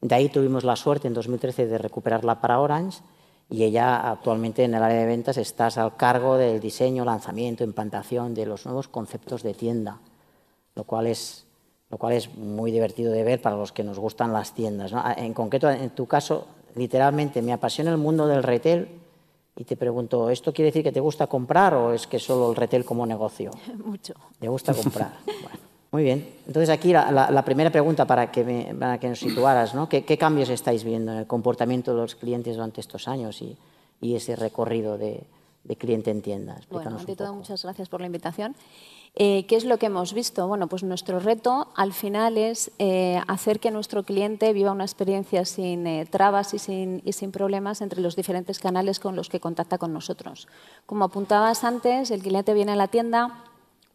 De ahí tuvimos la suerte en 2013 de recuperarla para Orange y ella actualmente en el área de ventas estás al cargo del diseño, lanzamiento, implantación de los nuevos conceptos de tienda, lo cual es, lo cual es muy divertido de ver para los que nos gustan las tiendas. En concreto, en tu caso, literalmente me apasiona el mundo del retail y te pregunto, ¿esto quiere decir que te gusta comprar o es que solo el retail como negocio? Mucho. ¿Te gusta comprar? bueno, muy bien. Entonces aquí la, primera pregunta para que, me, para que nos situaras, ¿no? ¿Qué, cambios estáis viendo en el comportamiento de los clientes durante estos años y, y ese recorrido de, de cliente en tienda? bueno, ante todo, muchas gracias por la invitación. Eh, ¿Qué es lo que hemos visto? Bueno, pues nuestro reto al final es eh, hacer que nuestro cliente viva una experiencia sin eh, trabas y sin, y sin, problemas entre los diferentes canales con los que contacta con nosotros. Como apuntabas antes, el cliente viene a la tienda,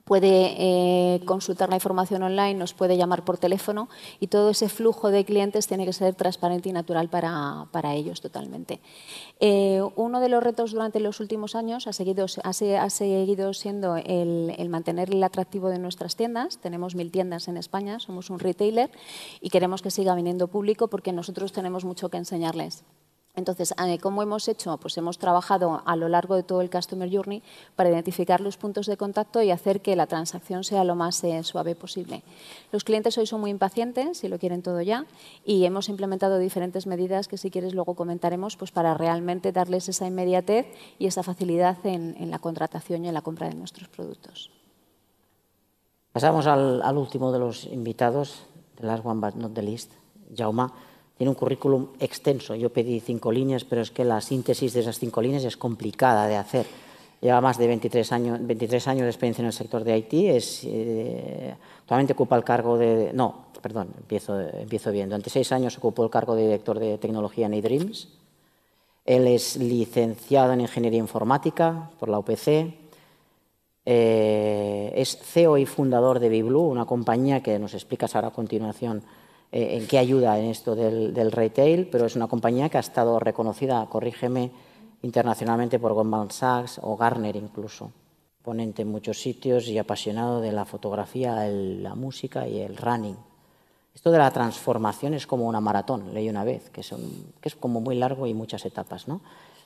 puede eh, consultar la información online, nos puede llamar por teléfono y todo ese flujo de clientes tiene que ser transparente y natural para, para ellos totalmente. Eh, uno de los retos durante los últimos años ha seguido, ha, seguido siendo el, el, mantener el atractivo de nuestras tiendas. Tenemos mil tiendas en España, somos un retailer y queremos que siga viniendo público porque nosotros tenemos mucho que enseñarles. Entonces, eh, ¿cómo hemos hecho? Pues hemos trabajado a lo largo de todo el Customer Journey para identificar los puntos de contacto y hacer que la transacción sea lo más eh, suave posible. Los clientes hoy son muy impacientes y lo quieren todo ya y hemos implementado diferentes medidas que si quieres luego comentaremos pues para realmente darles esa inmediatez y esa facilidad en, la contratación y en la compra de nuestros productos. Pasamos al, al último de los invitados, the last one but not the least, Jauma. Tiene un currículum extenso. Yo pedí cinco líneas, pero es que la síntesis de esas cinco líneas es complicada de hacer. Lleva más de 23 años, 23 años de experiencia en el sector de IT. Es, eh, actualmente ocupa el cargo de... No, perdón, empiezo, empiezo bien. Durante seis años ocupó el cargo de director de tecnología en eDreams. Él es licenciado en Ingeniería Informática por la UPC. Eh, es CEO y fundador de Biblu, una compañía que nos explicas ahora a continuación eh, en qué ayuda en esto del, retail, pero es una compañía que ha estado reconocida, corrígeme, internacionalmente por Goldman Sachs o Garner incluso. Ponente en muchos sitios y apasionado de la fotografía, la música y el running. Esto de la transformación es como una maratón, leí una vez, que, que es como muy largo y muchas etapas. ¿no?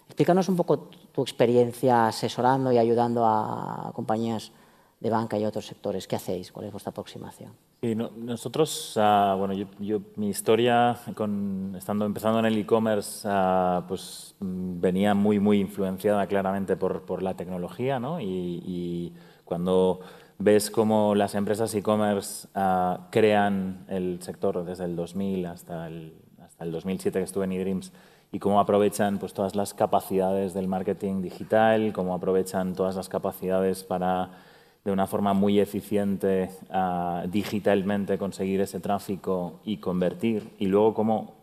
Explícanos un poco tu experiencia asesorando y ayudando a compañías de banca y otros sectores. ¿Qué hacéis? ¿Cuál es vuestra aproximación? Sí, nosotros, ah, bueno, yo, mi historia, con, estando empezando en el e-commerce, ah, pues mm, venía muy, muy influenciada claramente por, por la tecnología, ¿no? Y, cuando ves cómo las empresas e-commerce ah, crean el sector desde el 2000 hasta el, hasta el 2007 que estuve en eDreams y cómo aprovechan pues, todas las capacidades del marketing digital, cómo aprovechan todas las capacidades para de una forma muy eficiente uh, digitalmente conseguir ese tráfico y convertir, y luego cómo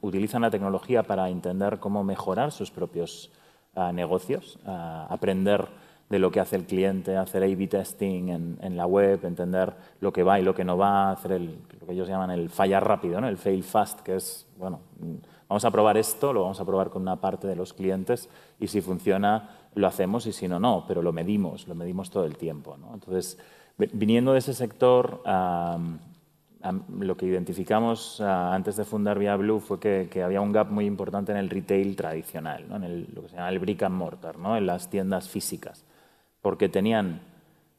utilizan la tecnología para entender cómo mejorar sus propios uh, negocios, uh, aprender de lo que hace el cliente, hacer A-B testing en, la web, entender lo que va y lo que no va, hacer lo que ellos llaman el fallar rápido, ¿no? el fail fast, que es, bueno, vamos a probar esto, lo vamos a probar con una parte de los clientes y si funciona lo hacemos y si no, no, pero lo medimos, lo medimos todo el tiempo. ¿no? Entonces, viniendo de ese sector, lo que identificamos antes de fundar Via Blue fue que, había un gap muy importante en el retail tradicional, ¿no? en el, lo que se llama el brick and mortar, ¿no? en las tiendas físicas, porque tenían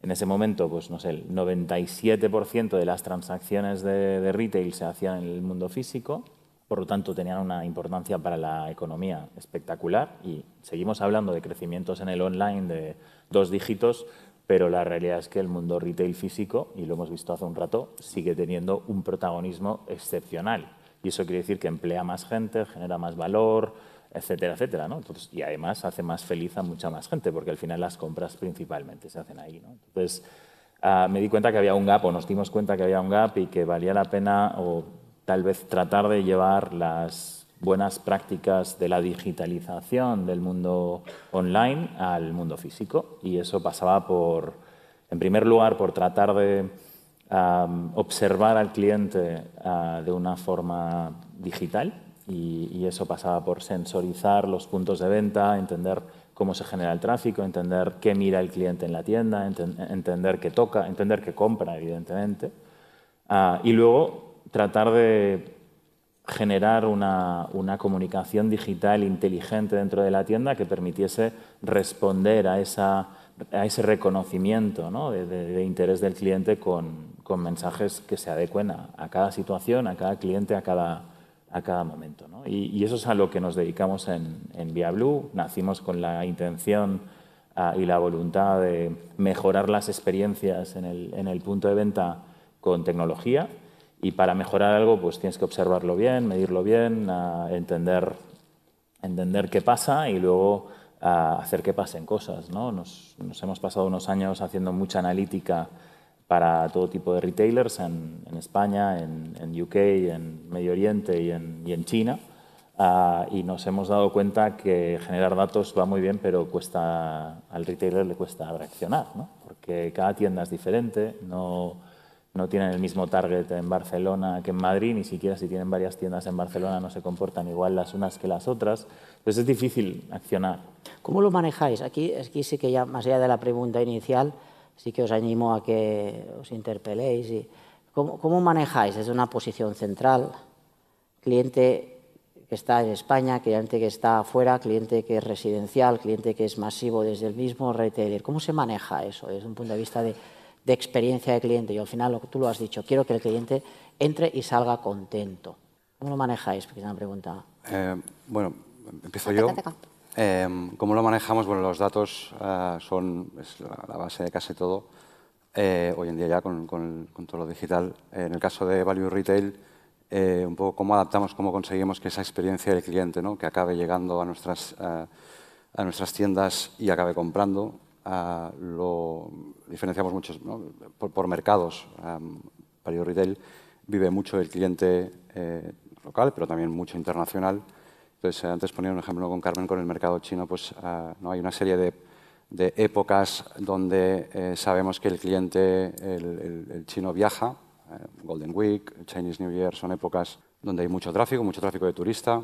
en ese momento, pues no sé, el 97% de las transacciones de retail se hacían en el mundo físico por lo tanto tenían una importancia para la economía espectacular y seguimos hablando de crecimientos en el online de dos dígitos, pero la realidad es que el mundo retail físico, y lo hemos visto hace un rato, sigue teniendo un protagonismo excepcional. Y eso quiere decir que emplea más gente, genera más valor, etcétera, etcétera. ¿no? y además hace más feliz a mucha más gente, porque al final las compras principalmente se hacen ahí. ¿no? Entonces, ah, me di cuenta que había un gap, o nos dimos cuenta que había un gap y que valía la pena o tal vez tratar de llevar las buenas prácticas de la digitalización del mundo online al mundo físico. Y eso pasaba por, en primer lugar, por tratar de observar al cliente ah, de una forma digital y, eso pasaba por sensorizar los puntos de venta, entender cómo se genera el tráfico, entender qué mira el cliente en la tienda, entender qué toca, entender qué compra, evidentemente. Ah, y luego tratar de generar una, comunicación digital inteligente dentro de la tienda que permitiese responder a, ese reconocimiento de, interés del cliente con, mensajes que se adecuen a, cada situación, a cada cliente, a cada, momento. Y, eso es a lo que nos dedicamos en, en ViaBlue. Nacimos con la intención ah, y la voluntad de mejorar las experiencias en el punto de venta con tecnología y para mejorar algo, pues tienes que observarlo bien, medirlo bien, entender, entender qué pasa y luego hacer que pasen cosas. ¿no? Nos, hemos pasado unos años haciendo mucha analítica para todo tipo de retailers en, España, en, en, UK, en Medio Oriente y en, y en China. y nos hemos dado cuenta que generar datos va muy bien, pero cuesta, al retailer le cuesta reaccionar, ¿no? porque cada tienda es diferente, no, no tienen el mismo target en Barcelona que en Madrid, ni siquiera si tienen varias tiendas en Barcelona no se comportan igual las unas que las otras. Entonces es difícil accionar. ¿Cómo lo manejáis? Aquí, aquí sí que ya, más allá de la pregunta inicial, sí que os animo a que os interpeléis. Y, ¿cómo, ¿Cómo manejáis desde una posición central? Cliente que está en España, cliente que está afuera, cliente que es residencial, cliente que es masivo desde el mismo retailer. ¿Cómo se maneja eso desde un punto de vista de de experiencia de cliente. Y al final, tú lo has dicho, quiero que el cliente entre y salga contento. ¿Cómo lo manejáis? Porque es una pregunta. Eh, bueno, empiezo yo. Eh, ¿Cómo lo manejamos? Bueno, los datos eh, son la, base de casi todo. hoy en día ya con, con, todo lo digital. en el caso de Value Retail, un poco cómo adaptamos, cómo conseguimos que esa experiencia del cliente, ¿no? que acabe llegando a nuestras, a nuestras tiendas y acabe comprando, lo diferenciamos mucho por, mercados. Um, Retail vive mucho el cliente eh, local, pero también mucho internacional. Entonces, eh, antes ponía un ejemplo con Carmen con el mercado chino, pues ah, no hay una serie de, épocas donde eh, sabemos que el cliente, chino viaja. Golden Week, Chinese New Year son épocas donde hay mucho tráfico, mucho tráfico de turista.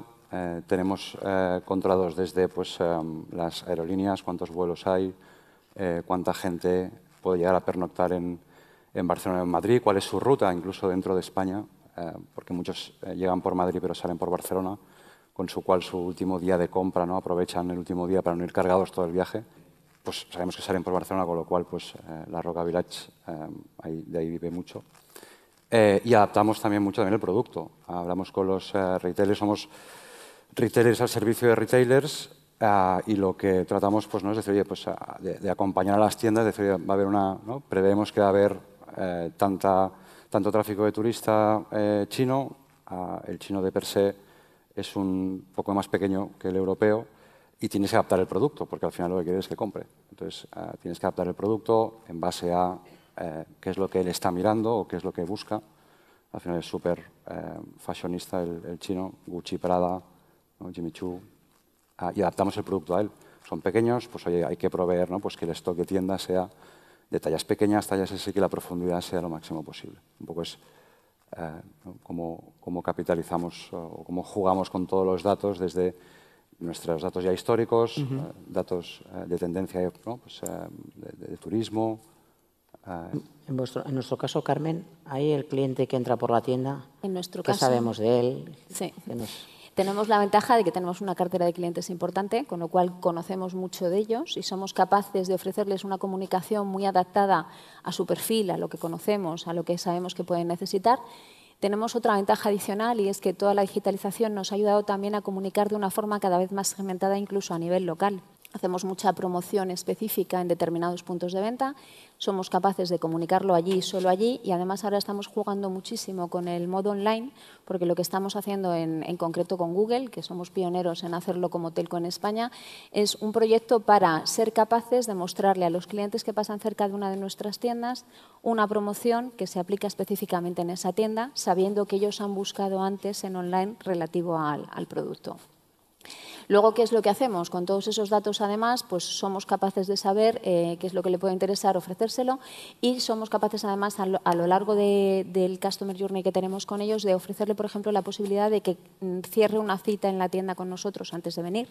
tenemos controlados desde pues, las aerolíneas, cuántos vuelos hay, eh, cuánta gente puede llegar a pernoctar en, en, Barcelona o en Madrid, cuál es su ruta, incluso dentro de España, eh, porque muchos eh, llegan por Madrid pero salen por Barcelona, con su cual su último día de compra, ¿no? aprovechan el último día para no ir cargados todo el viaje. Pues sabemos que salen por Barcelona, con lo cual pues, la Roca Village ahí, de ahí vive mucho. y adaptamos también mucho también el producto. Hablamos con los retailers, somos retailers al servicio de retailers Ah, y lo que tratamos pues, ¿no? es decir, pues, ah, de, acompañar a las tiendas, decir, va a haber una, ¿no? prevemos que va a haber eh, tanta, tanto tráfico de turista eh, chino, ah, el chino de per se es un poco más pequeño que el europeo y tienes que adaptar el producto, porque al final lo que quieres es que compre. Entonces, tienes que adaptar el producto en base a eh, qué es lo que él está mirando o qué es lo que busca. Al final es súper fashionista el, el, chino, Gucci, Prada, Jimmy Choo, y adaptamos el producto a él. Son pequeños, pues oye, hay que proveer ¿no? pues que el stock de tienda sea de tallas pequeñas, tallas S, que la profundidad sea lo máximo posible. Un poco es eh, cómo, capitalizamos o cómo jugamos con todos los datos desde nuestros datos ya históricos, eh, datos eh, de tendencia pues, de, turismo. En, vuestro, en nuestro caso, Carmen, ¿hay el cliente que entra por la tienda? En nuestro ¿Qué sabemos de él? Sí. Tenemos la ventaja de que tenemos una cartera de clientes importante, con lo cual conocemos mucho de ellos y somos capaces de ofrecerles una comunicación muy adaptada a su perfil, a lo que conocemos, a lo que sabemos que pueden necesitar. Tenemos otra ventaja adicional y es que toda la digitalización nos ha ayudado también a comunicar de una forma cada vez más segmentada incluso a nivel local. Hacemos mucha promoción específica en determinados puntos de venta, somos capaces de comunicarlo allí, solo allí, y además ahora estamos jugando muchísimo con el modo online, porque lo que estamos haciendo en, concreto con Google, que somos pioneros en hacerlo como Telco en España, es un proyecto para ser capaces de mostrarle a los clientes que pasan cerca de una de nuestras tiendas una promoción que se aplica específicamente en esa tienda, sabiendo que ellos han buscado antes en online relativo al producto. Luego, ¿qué es lo que hacemos? Con todos esos datos, además, pues somos capaces de saber eh, qué es lo que le puede interesar ofrecérselo y somos capaces, además, a lo, largo del Customer Journey que tenemos con ellos, de ofrecerle, por ejemplo, la posibilidad de que mm, cierre una cita en la tienda con nosotros antes de venir.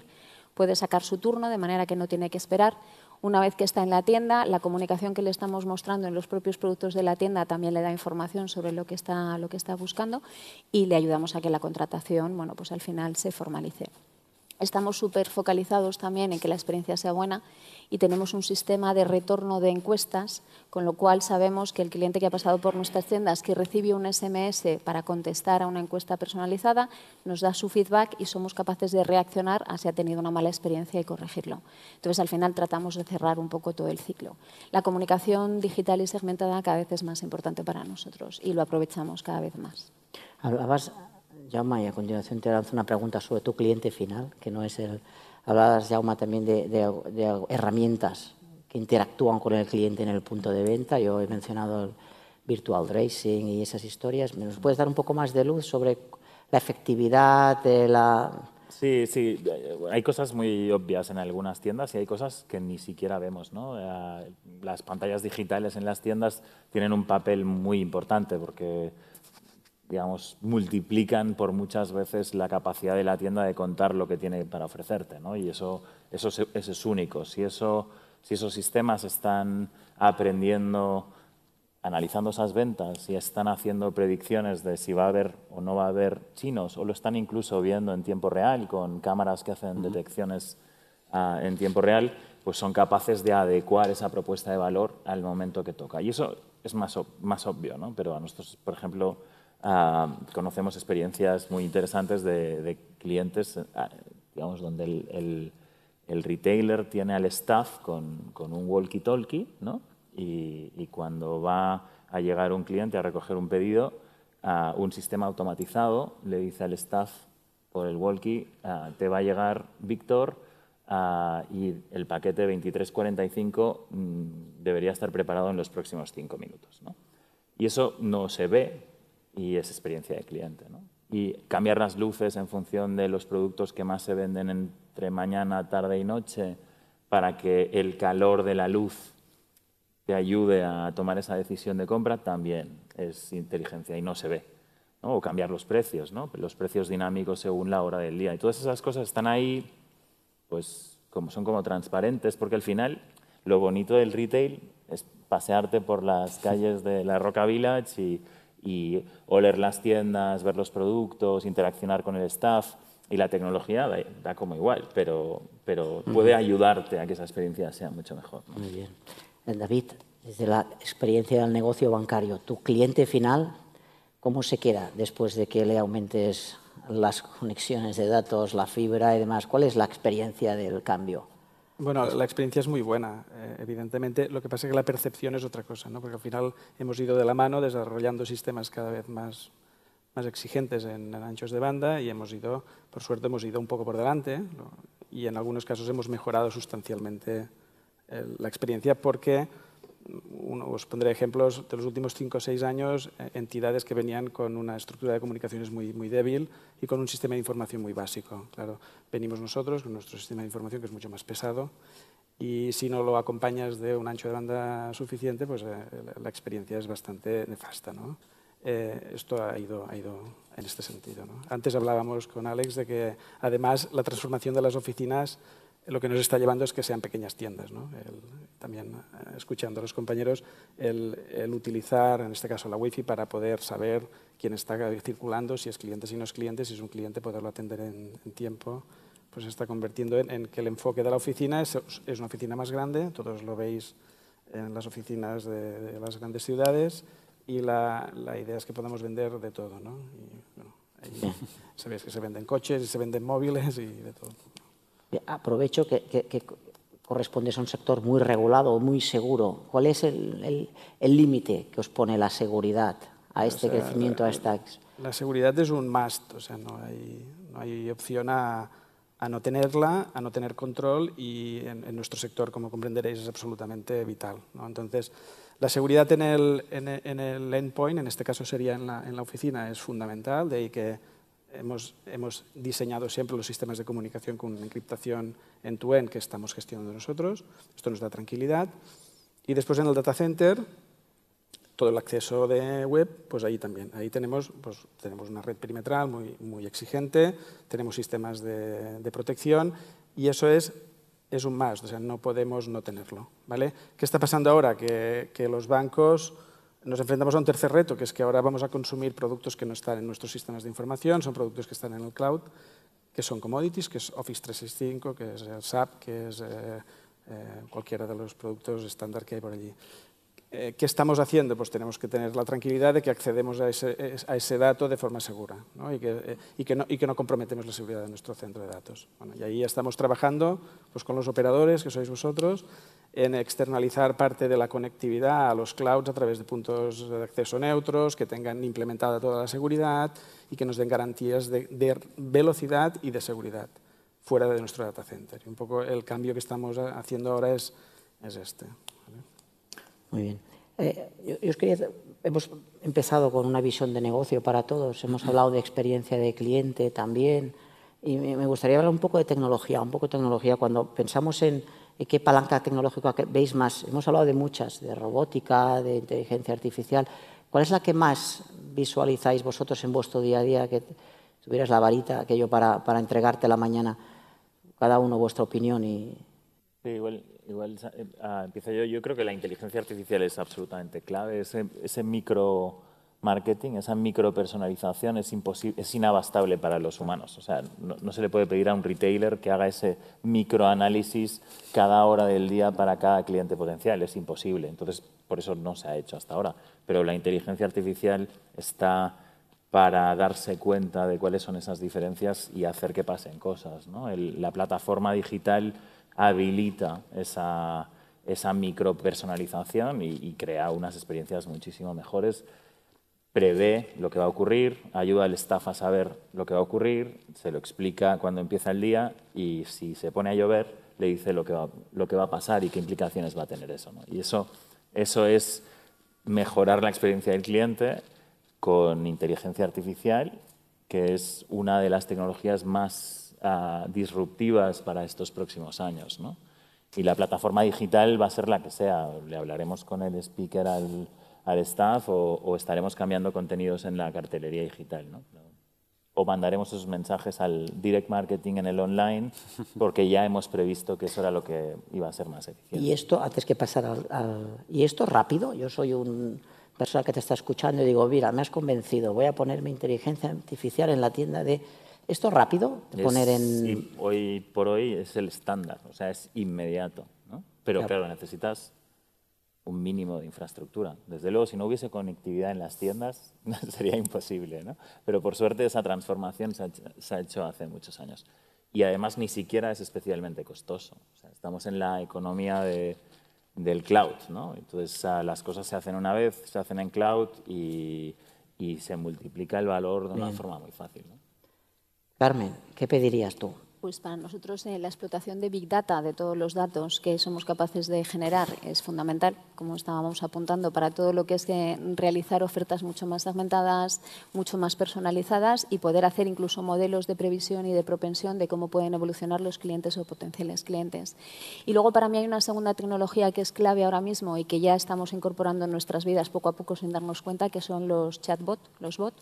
Puede sacar su turno de manera que no tiene que esperar una vez que está en la tienda, la comunicación que le estamos mostrando en los propios productos de la tienda también le da información sobre lo que está, lo que está buscando y le ayudamos a que la contratación bueno, pues al final se formalice. Estamos súper focalizados también en que la experiencia sea buena y tenemos un sistema de retorno de encuestas, con lo cual sabemos que el cliente que ha pasado por nuestras tiendas, que recibe un SMS para contestar a una encuesta personalizada, nos da su feedback y somos capaces de reaccionar a si ha tenido una mala experiencia y corregirlo. Entonces, al final tratamos de cerrar un poco todo el ciclo. La comunicación digital y segmentada cada vez es más importante para nosotros y lo aprovechamos cada vez más. Hablabas Jaume, y a continuación te lanzo una pregunta sobre tu cliente final, que no es el... Hablabas, Jaume, también de, herramientas que interactúan con el cliente en el punto de venta. Yo he mencionado el virtual racing y esas historias. ¿Me nos puedes dar un poco más de luz sobre la efectividad de la...? Sí, sí. Hay cosas muy obvias en algunas tiendas y hay cosas que ni siquiera vemos. ¿no? Eh, las pantallas digitales en las tiendas tienen un papel muy importante porque digamos, multiplican por muchas veces la capacidad de la tienda de contar lo que tiene para ofrecerte, ¿no? Y eso, eso, eso es único. Si, eso, si esos sistemas están aprendiendo, analizando esas ventas y están haciendo predicciones de si va a haber o no va a haber chinos, o lo están incluso viendo en tiempo real con cámaras que hacen detecciones ah, en tiempo real, pues son capaces de adecuar esa propuesta de valor al momento que toca. Y eso es más, más obvio, ¿no? Pero a nosotros, por ejemplo, Ah, conocemos experiencias muy interesantes de, clientes, ah, digamos, donde el, el, retailer tiene al staff con, con un walkie-talkie, ¿no? Y, y, cuando va a llegar un cliente a recoger un pedido, uh, un sistema automatizado le dice al staff por el walkie, te va a llegar Víctor y el paquete 2345 mm, debería estar preparado en los próximos cinco minutos. ¿no? Y eso no se ve y es experiencia de cliente. ¿no? Y cambiar las luces en función de los productos que más se venden entre mañana, tarde y noche para que el calor de la luz te ayude a tomar esa decisión de compra también es inteligencia y no se ve. ¿no? O cambiar los precios, ¿no? los precios dinámicos según la hora del día. Y todas esas cosas están ahí, pues como son como transparentes, porque al final lo bonito del retail es pasearte por las calles de la Roca Village y y oler las tiendas, ver los productos, interaccionar con el staff y la tecnología da, como igual, pero, pero puede ayudarte a que esa experiencia sea mucho mejor. Muy bien. Eh, David, desde la experiencia del negocio bancario, tu cliente final, ¿cómo se queda después de que le aumentes las conexiones de datos, la fibra y demás? ¿Cuál es la experiencia del cambio? Bueno, la experiencia es muy buena, eh, evidentemente. Lo que pasa es que la percepción es otra cosa, ¿no? porque al final hemos ido de la mano desarrollando sistemas cada vez más, más exigentes en, anchos de banda y hemos ido, por suerte, hemos ido un poco por delante y en algunos casos hemos mejorado sustancialmente la experiencia porque os pondré ejemplos de los últimos cinco o seis años, eh, entidades que venían con una estructura de comunicaciones muy, muy débil y con un sistema de información muy básico. Claro, venimos nosotros con nuestro sistema de información que es mucho más pesado y si no lo acompañas de un ancho de banda suficiente, pues eh, la experiencia es bastante nefasta. ¿no? Eh, esto ha ido, ha ido en este sentido. ¿no? Antes hablábamos con Alex de que además la transformación de las oficinas lo que nos está llevando es que sean pequeñas tiendas. ¿no? también eh, escuchando a los compañeros, el, utilizar, en este caso, la Wi-Fi para poder saber quién está circulando, si es cliente, si no es cliente, si es un cliente, poderlo atender en, tiempo, pues se está convirtiendo en, que el enfoque de la oficina es, es, una oficina más grande, todos lo veis en las oficinas de, las grandes ciudades, y la, la, idea es que podamos vender de todo. ¿no? Y, sabéis que se venden coches, y se venden móviles y de todo. Aprovecho que, que, correspondes a un sector muy regulado, muy seguro. ¿Cuál es el límite que os pone la seguridad a este crecimiento, a esta... La seguridad es un must, o sea, no hay, no hay opción a, a, no tenerla, a no tener control y en, nuestro sector, como comprenderéis, es absolutamente vital. ¿no? Entonces, la seguridad en el, en, el endpoint, en este caso sería en la, en la oficina, es fundamental, de ahí que hemos, hemos, diseñado siempre los sistemas de comunicación con encriptación en tu end que estamos gestionando nosotros. Esto nos da tranquilidad. Y después en el data center, todo el acceso de web, pues ahí también. Ahí tenemos, pues, tenemos una red perimetral muy, muy exigente, tenemos sistemas de, de protección y eso es, es un más, o sea, no podemos no tenerlo. ¿vale? ¿Qué está pasando ahora? Que, que los bancos nos enfrentamos a un tercer reto, que es que ahora vamos a consumir productos que no están en nuestros sistemas de información, son productos que están en el cloud, que son commodities, que es Office 365, que es SAP, que es eh, eh, cualquiera de los productos estándar que hay por allí. Eh, ¿Qué estamos haciendo? Pues tenemos que tener la tranquilidad de que accedemos a ese, a ese dato de forma segura ¿no? Y, que, eh, y, que no, y, que, no, comprometemos la seguridad de nuestro centro de datos. Bueno, y ahí estamos trabajando pues, con los operadores, que sois vosotros, en externalizar parte de la conectividad a los clouds a través de puntos de acceso neutros, que tengan implementada toda la seguridad y que nos den garantías de, de velocidad y de seguridad fuera de nuestro data center. Y un poco el cambio que estamos haciendo ahora es, es este. Muy bien. Eh, yo, yo, os quería, hemos empezado con una visión de negocio para todos, hemos hablado de experiencia de cliente también, y me gustaría hablar un poco de tecnología, un poco de tecnología. Cuando pensamos en, qué palanca tecnológica veis más, hemos hablado de muchas, de robótica, de inteligencia artificial. ¿Cuál es la que más visualizáis vosotros en vuestro día a día, que tuvieras la varita, aquello para, para entregarte la mañana, cada uno vuestra opinión y... Sí, igual, igual uh, empiezo yo. Yo creo que la inteligencia artificial es absolutamente clave. Ese, ese micro marketing, esa micro personalización es, es inabastable para los humanos. O sea, no, no, se le puede pedir a un retailer que haga ese microanálisis cada hora del día para cada cliente potencial. Es imposible. Entonces, por eso no se ha hecho hasta ahora. Pero la inteligencia artificial está para darse cuenta de cuáles son esas diferencias y hacer que pasen cosas. ¿no? El, la plataforma digital habilita esa, esa micropersonalización y, crea unas experiencias muchísimo mejores. Prevé lo que va a ocurrir, ayuda al staff a saber lo que va a ocurrir, se lo explica cuando empieza el día y si se pone a llover le dice lo que va, lo que va a pasar y qué implicaciones va a tener eso. ¿no? Y eso, eso es mejorar la experiencia del cliente con inteligencia artificial, que es una de las tecnologías más uh, disruptivas para estos próximos años. ¿no? Y la plataforma digital va a ser la que sea. Le hablaremos con el speaker al, al staff o, o, estaremos cambiando contenidos en la cartelería digital. ¿no? O mandaremos esos mensajes al direct marketing en el online porque ya hemos previsto que eso era lo que iba a ser más eficiente. Y esto, antes que pasar al... al ¿Y esto rápido? Yo soy un persona que te está escuchando y digo, mira, me has convencido, voy a poner mi inteligencia artificial en la tienda de... ¿Esto rápido? De poner en... Hoy por hoy es el estándar, o sea, es inmediato, ¿no? Pero claro. claro, necesitas un mínimo de infraestructura. Desde luego, si no hubiese conectividad en las tiendas, sería imposible, ¿no? Pero por suerte esa transformación se ha, hecho, se ha hecho hace muchos años. Y además ni siquiera es especialmente costoso. O sea, estamos en la economía de, del cloud, ¿no? Entonces uh, las cosas se hacen una vez, se hacen en cloud y, y se multiplica el valor de una Bien. forma muy fácil. ¿no? Carmen, ¿qué pedirías tú? Pues para nosotros eh, la explotación de Big Data, de todos los datos que somos capaces de generar, es fundamental, como estábamos apuntando, para todo lo que es que realizar ofertas mucho más segmentadas, mucho más personalizadas y poder hacer incluso modelos de previsión y de propensión de cómo pueden evolucionar los clientes o potenciales clientes. Y luego para mí hay una segunda tecnología que es clave ahora mismo y que ya estamos incorporando en nuestras vidas poco a poco sin darnos cuenta, que son los chatbots, los bots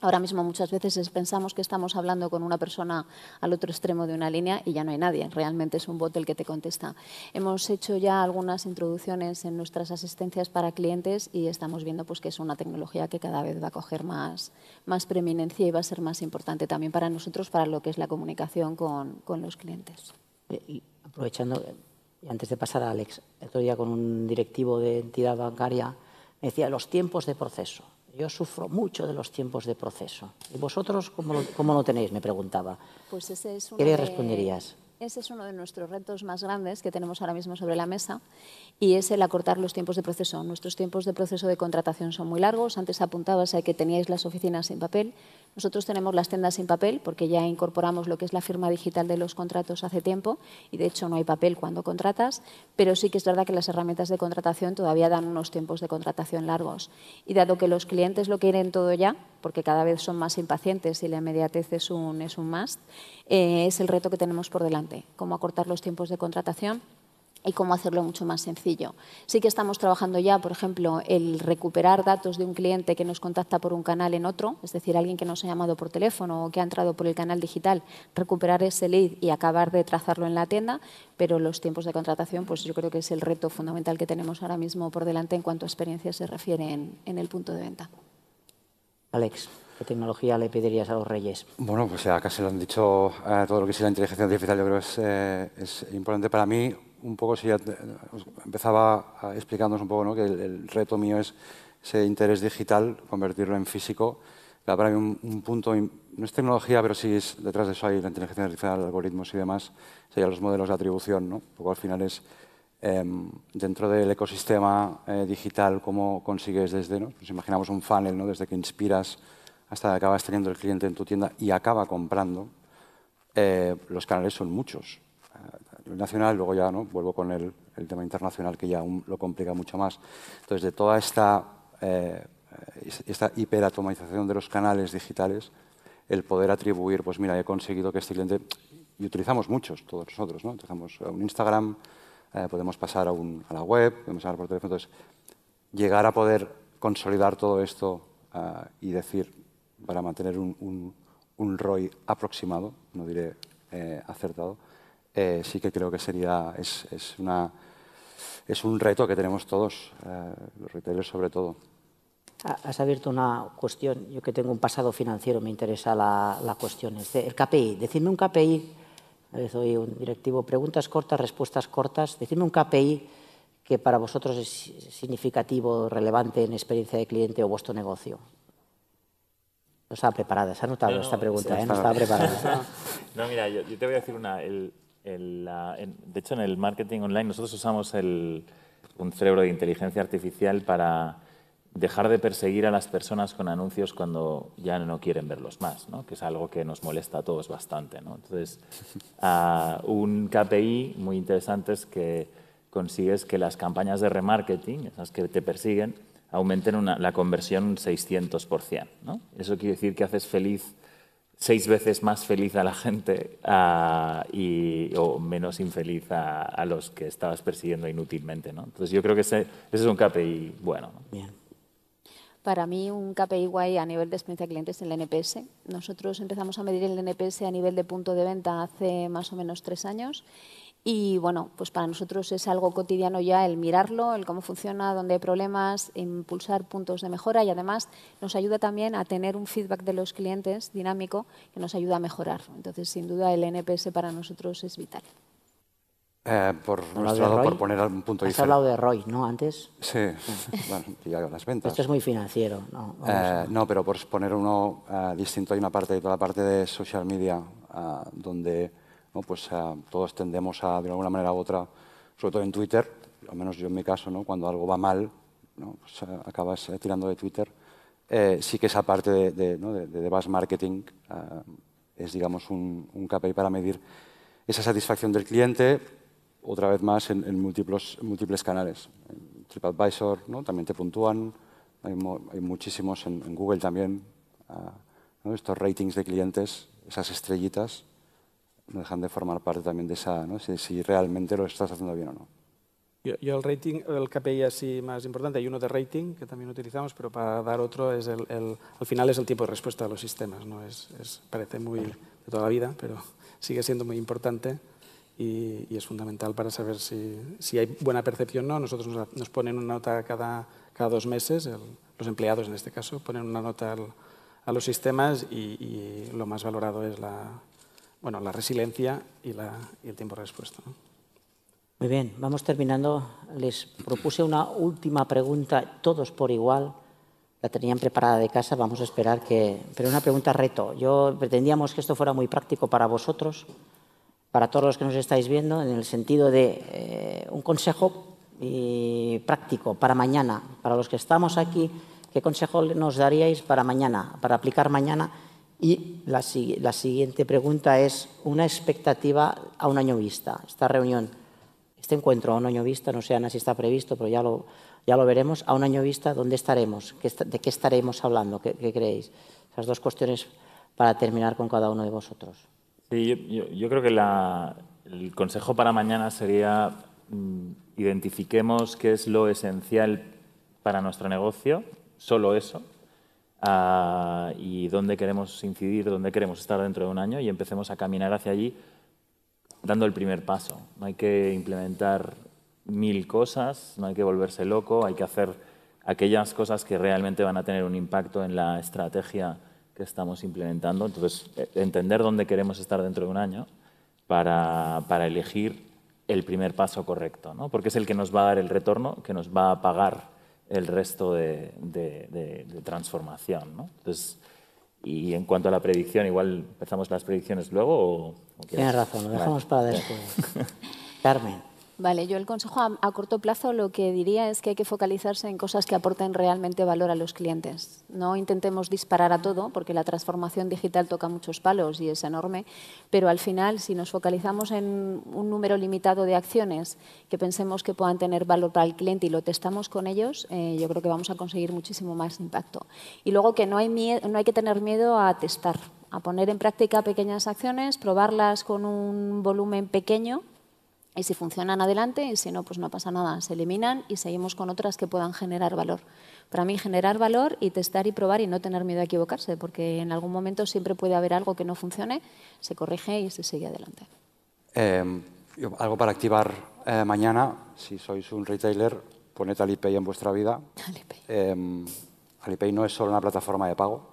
Ahora mismo muchas veces pensamos que estamos hablando con una persona al otro extremo de una línea y ya no hay nadie, realmente es un bot el que te contesta. Hemos hecho ya algunas introducciones en nuestras asistencias para clientes y estamos viendo pues, que es una tecnología que cada vez va a coger más, más preeminencia y va a ser más importante también para nosotros, para lo que es la comunicación con, con los clientes. Eh, y aprovechando, y antes de pasar a Alex, el otro día con un directivo de entidad bancaria me decía los tiempos de proceso yo sufro mucho de los tiempos de proceso. ¿Y vosotros cómo lo, cómo lo tenéis? Me preguntaba. Pues ese es ¿Qué le responderías? Ese es uno de nuestros retos más grandes que tenemos ahora mismo sobre la mesa y es el acortar los tiempos de proceso. Nuestros tiempos de proceso de contratación son muy largos. Antes apuntabas a que teníais las oficinas sin papel. Nosotros tenemos las tiendas sin papel porque ya incorporamos lo que es la firma digital de los contratos hace tiempo y de hecho no hay papel cuando contratas, pero sí que es verdad que las herramientas de contratación todavía dan unos tiempos de contratación largos. Y dado que los clientes lo quieren todo ya, porque cada vez son más impacientes y la inmediatez es un, es un must, eh, es el reto que tenemos por delante, cómo acortar los tiempos de contratación y cómo hacerlo mucho más sencillo. Sí que estamos trabajando ya, por ejemplo, el recuperar datos de un cliente que nos contacta por un canal en otro, es decir, alguien que nos ha llamado por teléfono o que ha entrado por el canal digital, recuperar ese lead y acabar de trazarlo en la tienda, pero los tiempos de contratación, pues yo creo que es el reto fundamental que tenemos ahora mismo por delante en cuanto a experiencia se refiere en, el punto de venta. Alex. ¿Qué tecnología le pedirías a los reyes? Bueno, pues ya casi lo han dicho, eh, todo lo que es la inteligencia artificial yo creo que es, eh, es importante para mí un poco, si ya empezaba explicándonos un poco ¿no? que el, reto mío es ese interés digital, convertirlo en físico. Para mí un, punto, no es tecnología, pero sí es, detrás de eso hay la inteligencia artificial, algoritmos y demás, serían los modelos de atribución. ¿no? Un al final es, em, dentro del ecosistema eh, digital, cómo consigues desde, ¿no? nos imaginamos un funnel, ¿no? desde que inspiras hasta que acabas teniendo el cliente en tu tienda y acaba comprando, eh, los canales son muchos nacional, luego ya ¿no? vuelvo con el, tema internacional que ya aún lo complica mucho más. Entonces, de toda esta, eh, esta hiperatomización de los canales digitales, el poder atribuir, pues mira, he conseguido que este cliente, y utilizamos muchos, todos nosotros, ¿no? utilizamos un Instagram, eh, podemos pasar a, la web, podemos hablar por teléfono, entonces llegar a poder consolidar todo esto eh, y decir, para mantener un, un, un ROI aproximado, no diré acertado, eh, sí que creo que sería, es, es, una, es un reto que tenemos todos, eh, los retailers sobre todo. Has abierto una cuestión, yo que tengo un pasado financiero, me interesa la, la cuestión. El KPI, decidme un KPI, soy un directivo, preguntas cortas, respuestas cortas, decidme un KPI que para vosotros es significativo, relevante en experiencia de cliente o vuestro negocio. No estaba preparada, se ha notado esta pregunta, ¿eh? no estaba preparada. no, mira, yo, te voy a decir una. El, de hecho, en el marketing online nosotros usamos un cerebro de inteligencia artificial para dejar de perseguir a las personas con anuncios cuando ya no quieren verlos más, ¿no? que es algo que nos molesta a todos bastante. ¿no? Entonces, un KPI muy interesante es que consigues que las campañas de remarketing, esas que te persiguen, aumenten la conversión un 600%. ¿no? Eso quiere decir que haces feliz seis veces más feliz a la gente y, o menos infeliz a, los que estabas persiguiendo inútilmente. ¿no? Entonces yo creo que ese, ese es un KPI bueno. Bien. Para mí un KPI guay a nivel de experiencia de clientes es el NPS. Nosotros empezamos a medir el NPS a nivel de punto de venta hace más o menos tres años y bueno, pues para nosotros es algo cotidiano ya el mirarlo, el cómo funciona, dónde hay problemas, impulsar puntos de mejora y además nos ayuda también a tener un feedback de los clientes dinámico que nos ayuda a mejorar. Entonces, sin duda, el NPS para nosotros es vital. Eh, por nuestro lado, por poner un punto Has hablado de ROI, ¿no? Antes. Sí, bueno, ya las ventas. Esto es muy financiero, ¿no? Eh, no, pero por poner uno eh, distinto, hay una parte, toda la parte de social media, donde pues eh, todos tendemos a, de alguna manera u otra, sobre todo en Twitter, al menos yo en mi caso, cuando algo va mal, pues, eh, acabas eh, tirando de Twitter. sí que esa parte de, de, base marketing es, digamos, un, KPI para medir esa satisfacción del cliente, otra vez más en, múltiples, canales. En TripAdvisor también te puntúan, hay, muchísimos en, en, Google también, estos ratings de clientes, esas estrellitas, no dejan de formar parte también de esa, ¿no? si, si, realmente lo estás haciendo bien o no. Yo, yo, el rating, el KPI así más importante, hay uno de rating que también utilizamos, pero para dar otro es el, el al final es el tiempo de respuesta a los sistemas. ¿no? Es, es, parece muy de toda la vida, pero sigue siendo muy importante y, y es fundamental para saber si, si, hay buena percepción o no. Nosotros nos, nos, ponen una nota cada, cada dos meses, el, los empleados en este caso, ponen una nota al, a los sistemas y, y lo más valorado es la, bueno, la resiliencia y, la, y el tiempo de respuesta. ¿no? Muy bien, vamos terminando. Les propuse una última pregunta, todos por igual. La tenían preparada de casa, vamos a esperar que... Pero una pregunta reto. Yo pretendíamos que esto fuera muy práctico para vosotros, para todos los que nos estáis viendo, en el sentido de eh, un consejo y práctico para mañana, para los que estamos aquí, ¿qué consejo nos daríais para mañana, para aplicar mañana Y la, la, siguiente pregunta es una expectativa a un año vista. Esta reunión, este encuentro a un año vista, no sé Ana si está previsto, pero ya lo, ya lo veremos. A un año vista, ¿dónde estaremos? ¿De qué estaremos hablando? ¿Qué, qué creéis? Esas dos cuestiones para terminar con cada uno de vosotros. Sí, yo, yo, creo que la, el consejo para mañana sería mm, identifiquemos qué es lo esencial para nuestro negocio, solo eso, uh, y dónde queremos incidir, dónde queremos estar dentro de un año y empecemos a caminar hacia allí dando el primer paso. No hay que implementar mil cosas, no hay que volverse loco, hay que hacer aquellas cosas que realmente van a tener un impacto en la estrategia que estamos implementando. Entonces, e, entender dónde queremos estar dentro de un año para, para elegir el primer paso correcto, ¿no? porque es el que nos va a dar el retorno, que nos va a pagar el resto de, de, de, de transformación. ¿no? Entonces, y en cuanto a la predicción, igual empezamos las predicciones luego o, o Tienes razón, lo dejamos vale. para después. Carmen. Vale, yo el consejo a, corto plazo lo que diría es que hay que focalizarse en cosas que aporten realmente valor a los clientes. No intentemos disparar a todo, porque la transformación digital toca muchos palos y es enorme, pero al final, si nos focalizamos en un número limitado de acciones que pensemos que puedan tener valor para el cliente y lo testamos con ellos, eh, yo creo que vamos a conseguir muchísimo más impacto. Y luego que no hay, no hay que tener miedo a testar, a poner en práctica pequeñas acciones, probarlas con un volumen pequeño y si funcionan adelante y si no, pues no pasa nada, se eliminan y seguimos con otras que puedan generar valor. Para mí generar valor y testar y probar y no tener miedo a equivocarse, porque en algún momento siempre puede haber algo que no funcione, se corrige y se sigue adelante. Eh, algo para activar eh, mañana, si sois un retailer, poned Alipay en vuestra vida. Alipay. Eh, Alipay no es solo una plataforma de pago,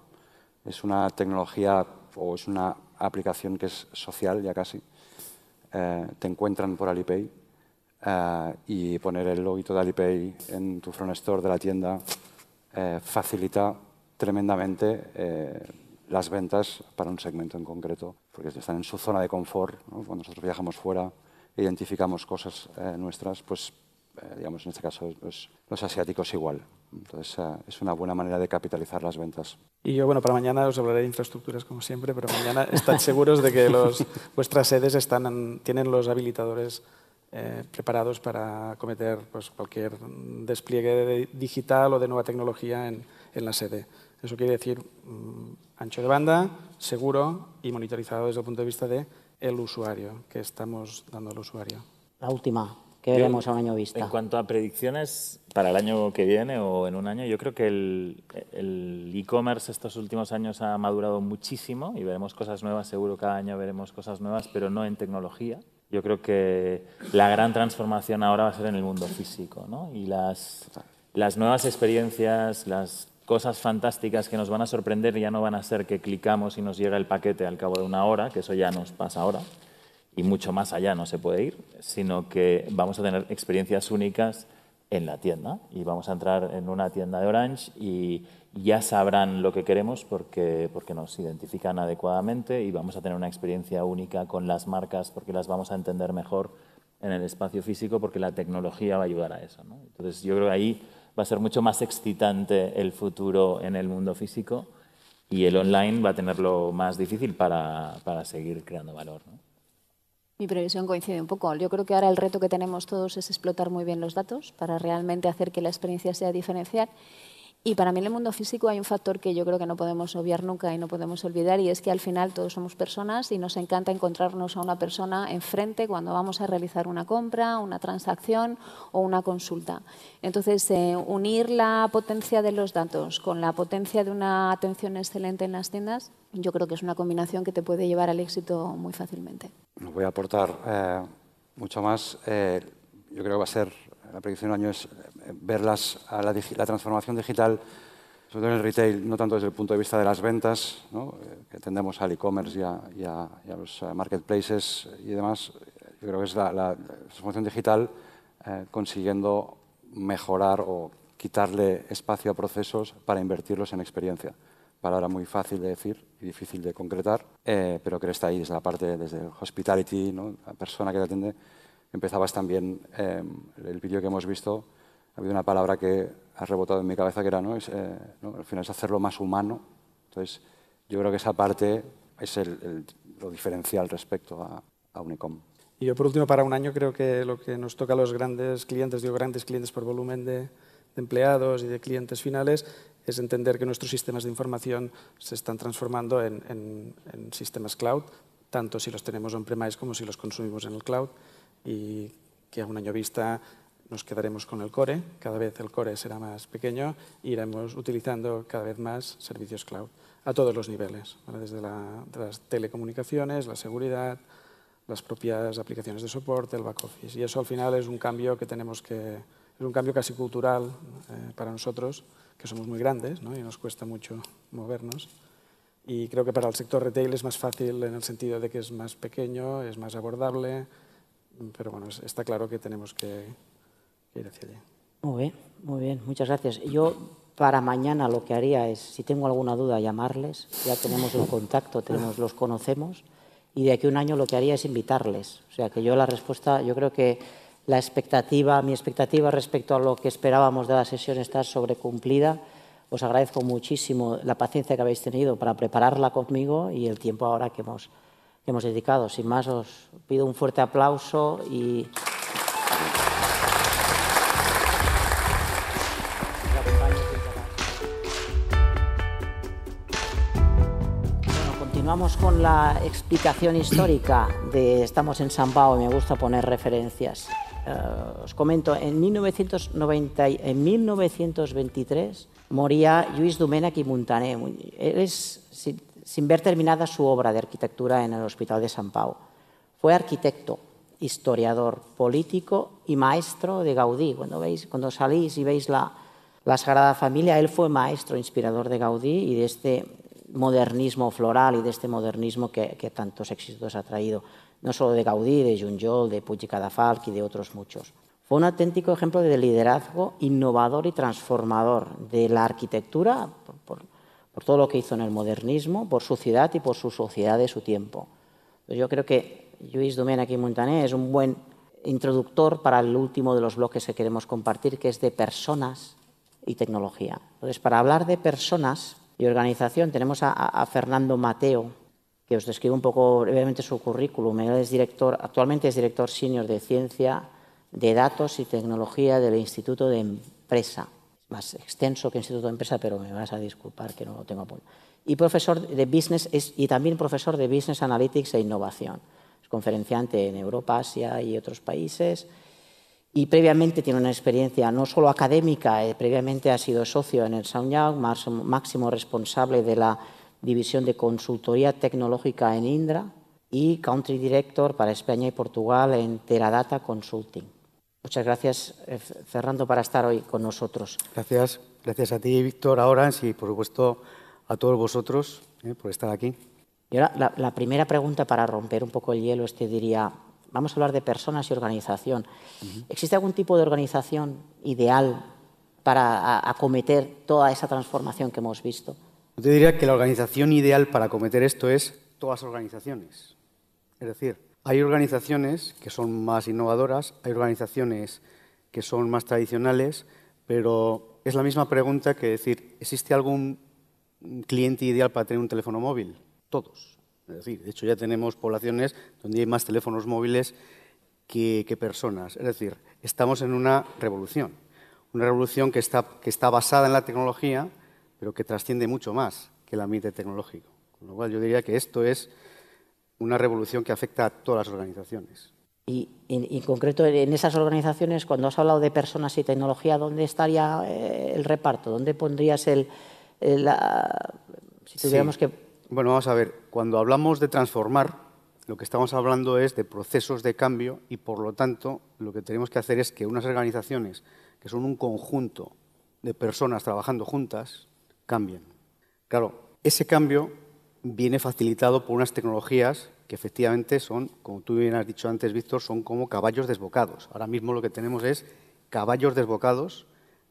es una tecnología o es una aplicación que es social ya casi eh, te encuentran por Alipay eh, y poner el logo de Alipay en tu front store de la tienda eh, facilita tremendamente las ventas para un segmento en concreto, porque están en su zona de confort. Cuando nosotros viajamos fuera, identificamos cosas nuestras, pues digamos en este caso los asiáticos igual. Entonces eh, es una buena manera de capitalizar las ventas. Y yo, bueno, para mañana os hablaré de infraestructuras como siempre, pero mañana estad seguros de que los, vuestras sedes están en, tienen los habilitadores eh, preparados para acometer pues, cualquier despliegue de digital o de nueva tecnología en, en la sede. Eso quiere decir mmm, ancho de banda, seguro y monitorizado desde el punto de vista del de usuario, que estamos dando al usuario. La última, ¿Qué veremos a un año vista? En cuanto a predicciones para el año que viene o en un año, yo creo que el e-commerce estos últimos años ha madurado muchísimo y veremos cosas nuevas, seguro cada año veremos cosas nuevas, pero no en tecnología. Yo creo que la gran transformación ahora va a ser en el mundo físico, ¿no? Y las, las nuevas experiencias, las cosas fantásticas que nos van a sorprender ya no van a ser que clicamos y nos llega el paquete al cabo de una hora, que eso ya nos pasa ahora, y mucho más allá no se puede ir, sino que vamos a tener experiencias únicas en la tienda y vamos a entrar en una tienda de Orange y ya sabrán lo que queremos porque, porque nos identifican adecuadamente y vamos a tener una experiencia única con las marcas porque las vamos a entender mejor en el espacio físico porque la tecnología va a ayudar a eso. ¿no? Entonces yo creo que ahí va a ser mucho más excitante el futuro en el mundo físico y el online va a tenerlo más difícil para, para seguir creando valor. ¿no? Mi previsión coincide un poco. Yo creo que ahora el reto que tenemos todos es explotar muy bien los datos para realmente hacer que la experiencia sea diferencial. Y para mí en el mundo físico hay un factor que yo creo que no podemos obviar nunca y no podemos olvidar y es que al final todos somos personas y nos encanta encontrarnos a una persona enfrente cuando vamos a realizar una compra, una transacción o una consulta. Entonces, eh, unir la potencia de los datos con la potencia de una atención excelente en las tiendas, yo creo que es una combinación que te puede llevar al éxito muy fácilmente. Voy a aportar eh, mucho más. Eh, yo creo que va a ser la predicción del año es ver las, a la, transformación digital, sobre todo en el retail, no tanto desde el punto de vista de las ventas, ¿no? que tendemos al e-commerce y, a los marketplaces y demás. Yo creo que es la, transformación digital eh, consiguiendo mejorar o quitarle espacio a procesos para invertirlos en experiencia. Palabra muy fácil de decir y difícil de concretar, eh, pero que está ahí desde la parte, desde el hospitality, ¿no? la persona que te atiende, empezabas también eh, el vídeo que hemos visto, ha habido una palabra que ha rebotado en mi cabeza que era, ¿no? Es, eh, ¿no? al final es hacerlo más humano. Entonces, yo creo que esa parte es el, lo diferencial respecto a, a Unicom. Y yo, por último, para un año creo que lo que nos toca a los grandes clientes, digo grandes clientes por volumen de, de empleados y de clientes finales, es entender que nuestros sistemas de información se están transformando en, en, en sistemas cloud, tanto si los tenemos on-premise como si los consumimos en el cloud, y que a un año vista nos quedaremos con el core, cada vez el core será más pequeño y iremos utilizando cada vez más servicios cloud a todos los niveles, ¿vale? desde la, de las telecomunicaciones, la seguridad, las propias aplicaciones de soporte, el back office. Y eso al final es un cambio que tenemos que, es un cambio casi cultural eh, para nosotros, que somos muy grandes ¿no? y nos cuesta mucho movernos. Y creo que para el sector retail es más fácil en el sentido de que es más pequeño, es más abordable, pero bueno, está claro que tenemos que, ir hacia allí. Muy bien, muy bien, muchas gracias. Yo para mañana lo que haría es, si tengo alguna duda, llamarles. Ya tenemos el contacto, tenemos, los conocemos. Y de aquí a un año lo que haría es invitarles. O sea, que yo la respuesta, yo creo que la expectativa, mi expectativa respecto a lo que esperábamos de la sesión está sobrecumplida. Os agradezco muchísimo la paciencia que habéis tenido para prepararla conmigo y el tiempo ahora que hemos, que hemos dedicado. Sin más, os pido un fuerte aplauso y... Continuamos con la explicación histórica de estamos en San y me gusta poner referencias. Uh, os comento, en, 1990, en 1923 moría Lluís Domènech y Montaner. Es, sin, sin ver terminada su obra de arquitectura en el Hospital de San Pau. Fue arquitecto, historiador, político y maestro de Gaudí. Cuando, veis, cuando salís y veis la, Sagrada Familia, él fue maestro, inspirador de Gaudí y de este modernismo floral y de este modernismo que, tantos éxitos ha traído, no solo de Gaudí, de Junjol, de Puig i Cadafalch y de otros muchos. Fue un auténtico ejemplo de liderazgo innovador y transformador de la arquitectura, por, todo lo que hizo en el modernismo, por su ciudad y por su sociedad de su tiempo. Yo creo que Lluís Domènech y Montaner es un buen introductor para el último de los bloques que queremos compartir, que es de personas y tecnología. Entonces, para hablar de personas, y organización tenemos a, a, Fernando Mateo, que os describo un poco brevemente su currículum. Él es director, actualmente es director senior de Ciencia de Datos y Tecnología del Instituto de Empresa. Más extenso que Instituto de Empresa, pero me vas a disculpar que no lo tengo apuntado. Y profesor de Business es, y también profesor de Business Analytics e Innovación. Es conferenciante en Europa, Asia y otros países y previamente tiene una experiencia no solo académica, eh, previamente ha sido socio en el Young, máximo responsable de la división de consultoría tecnológica en Indra y country director para España y Portugal en Teradata Consulting. Muchas gracias, eh, Fernando, para estar hoy con nosotros. Gracias, gracias a ti, Víctor, ahora y por supuesto a todos vosotros eh, por estar aquí. Y ahora la, la primera pregunta para romper un poco el hielo, este diría, vamos a hablar de personas y organización. Uh -huh. ¿Existe algún tipo de organización ideal para acometer toda esa transformación que hemos visto? Yo te diría que la organización ideal para acometer esto es todas las organizaciones. Es decir, hay organizaciones que son más innovadoras, hay organizaciones que son más tradicionales, pero es la misma pregunta que decir, ¿existe algún cliente ideal para tener un teléfono móvil? Todos. Es decir, de hecho ya tenemos poblaciones donde hay más teléfonos móviles que, personas. Es decir, estamos en una revolución. Una revolución que está, que está basada en la tecnología, pero que trasciende mucho más que el ambiente tecnológico. Con lo cual yo diría que esto es una revolución que afecta a todas las organizaciones. Y, en, en concreto, en esas organizaciones, cuando has hablado de personas y tecnología, ¿dónde estaría eh, el reparto? ¿Dónde pondrías el, el la, si tuviéramos sí. que bueno, vamos a ver, cuando hablamos de transformar, lo que estamos hablando es de procesos de cambio y, por lo tanto, lo que tenemos que hacer es que unas organizaciones, que son un conjunto de personas trabajando juntas, cambien. Claro, ese cambio viene facilitado por unas tecnologías que efectivamente son, como tú bien has dicho antes, Víctor, son como caballos desbocados. Ahora mismo lo que tenemos es caballos desbocados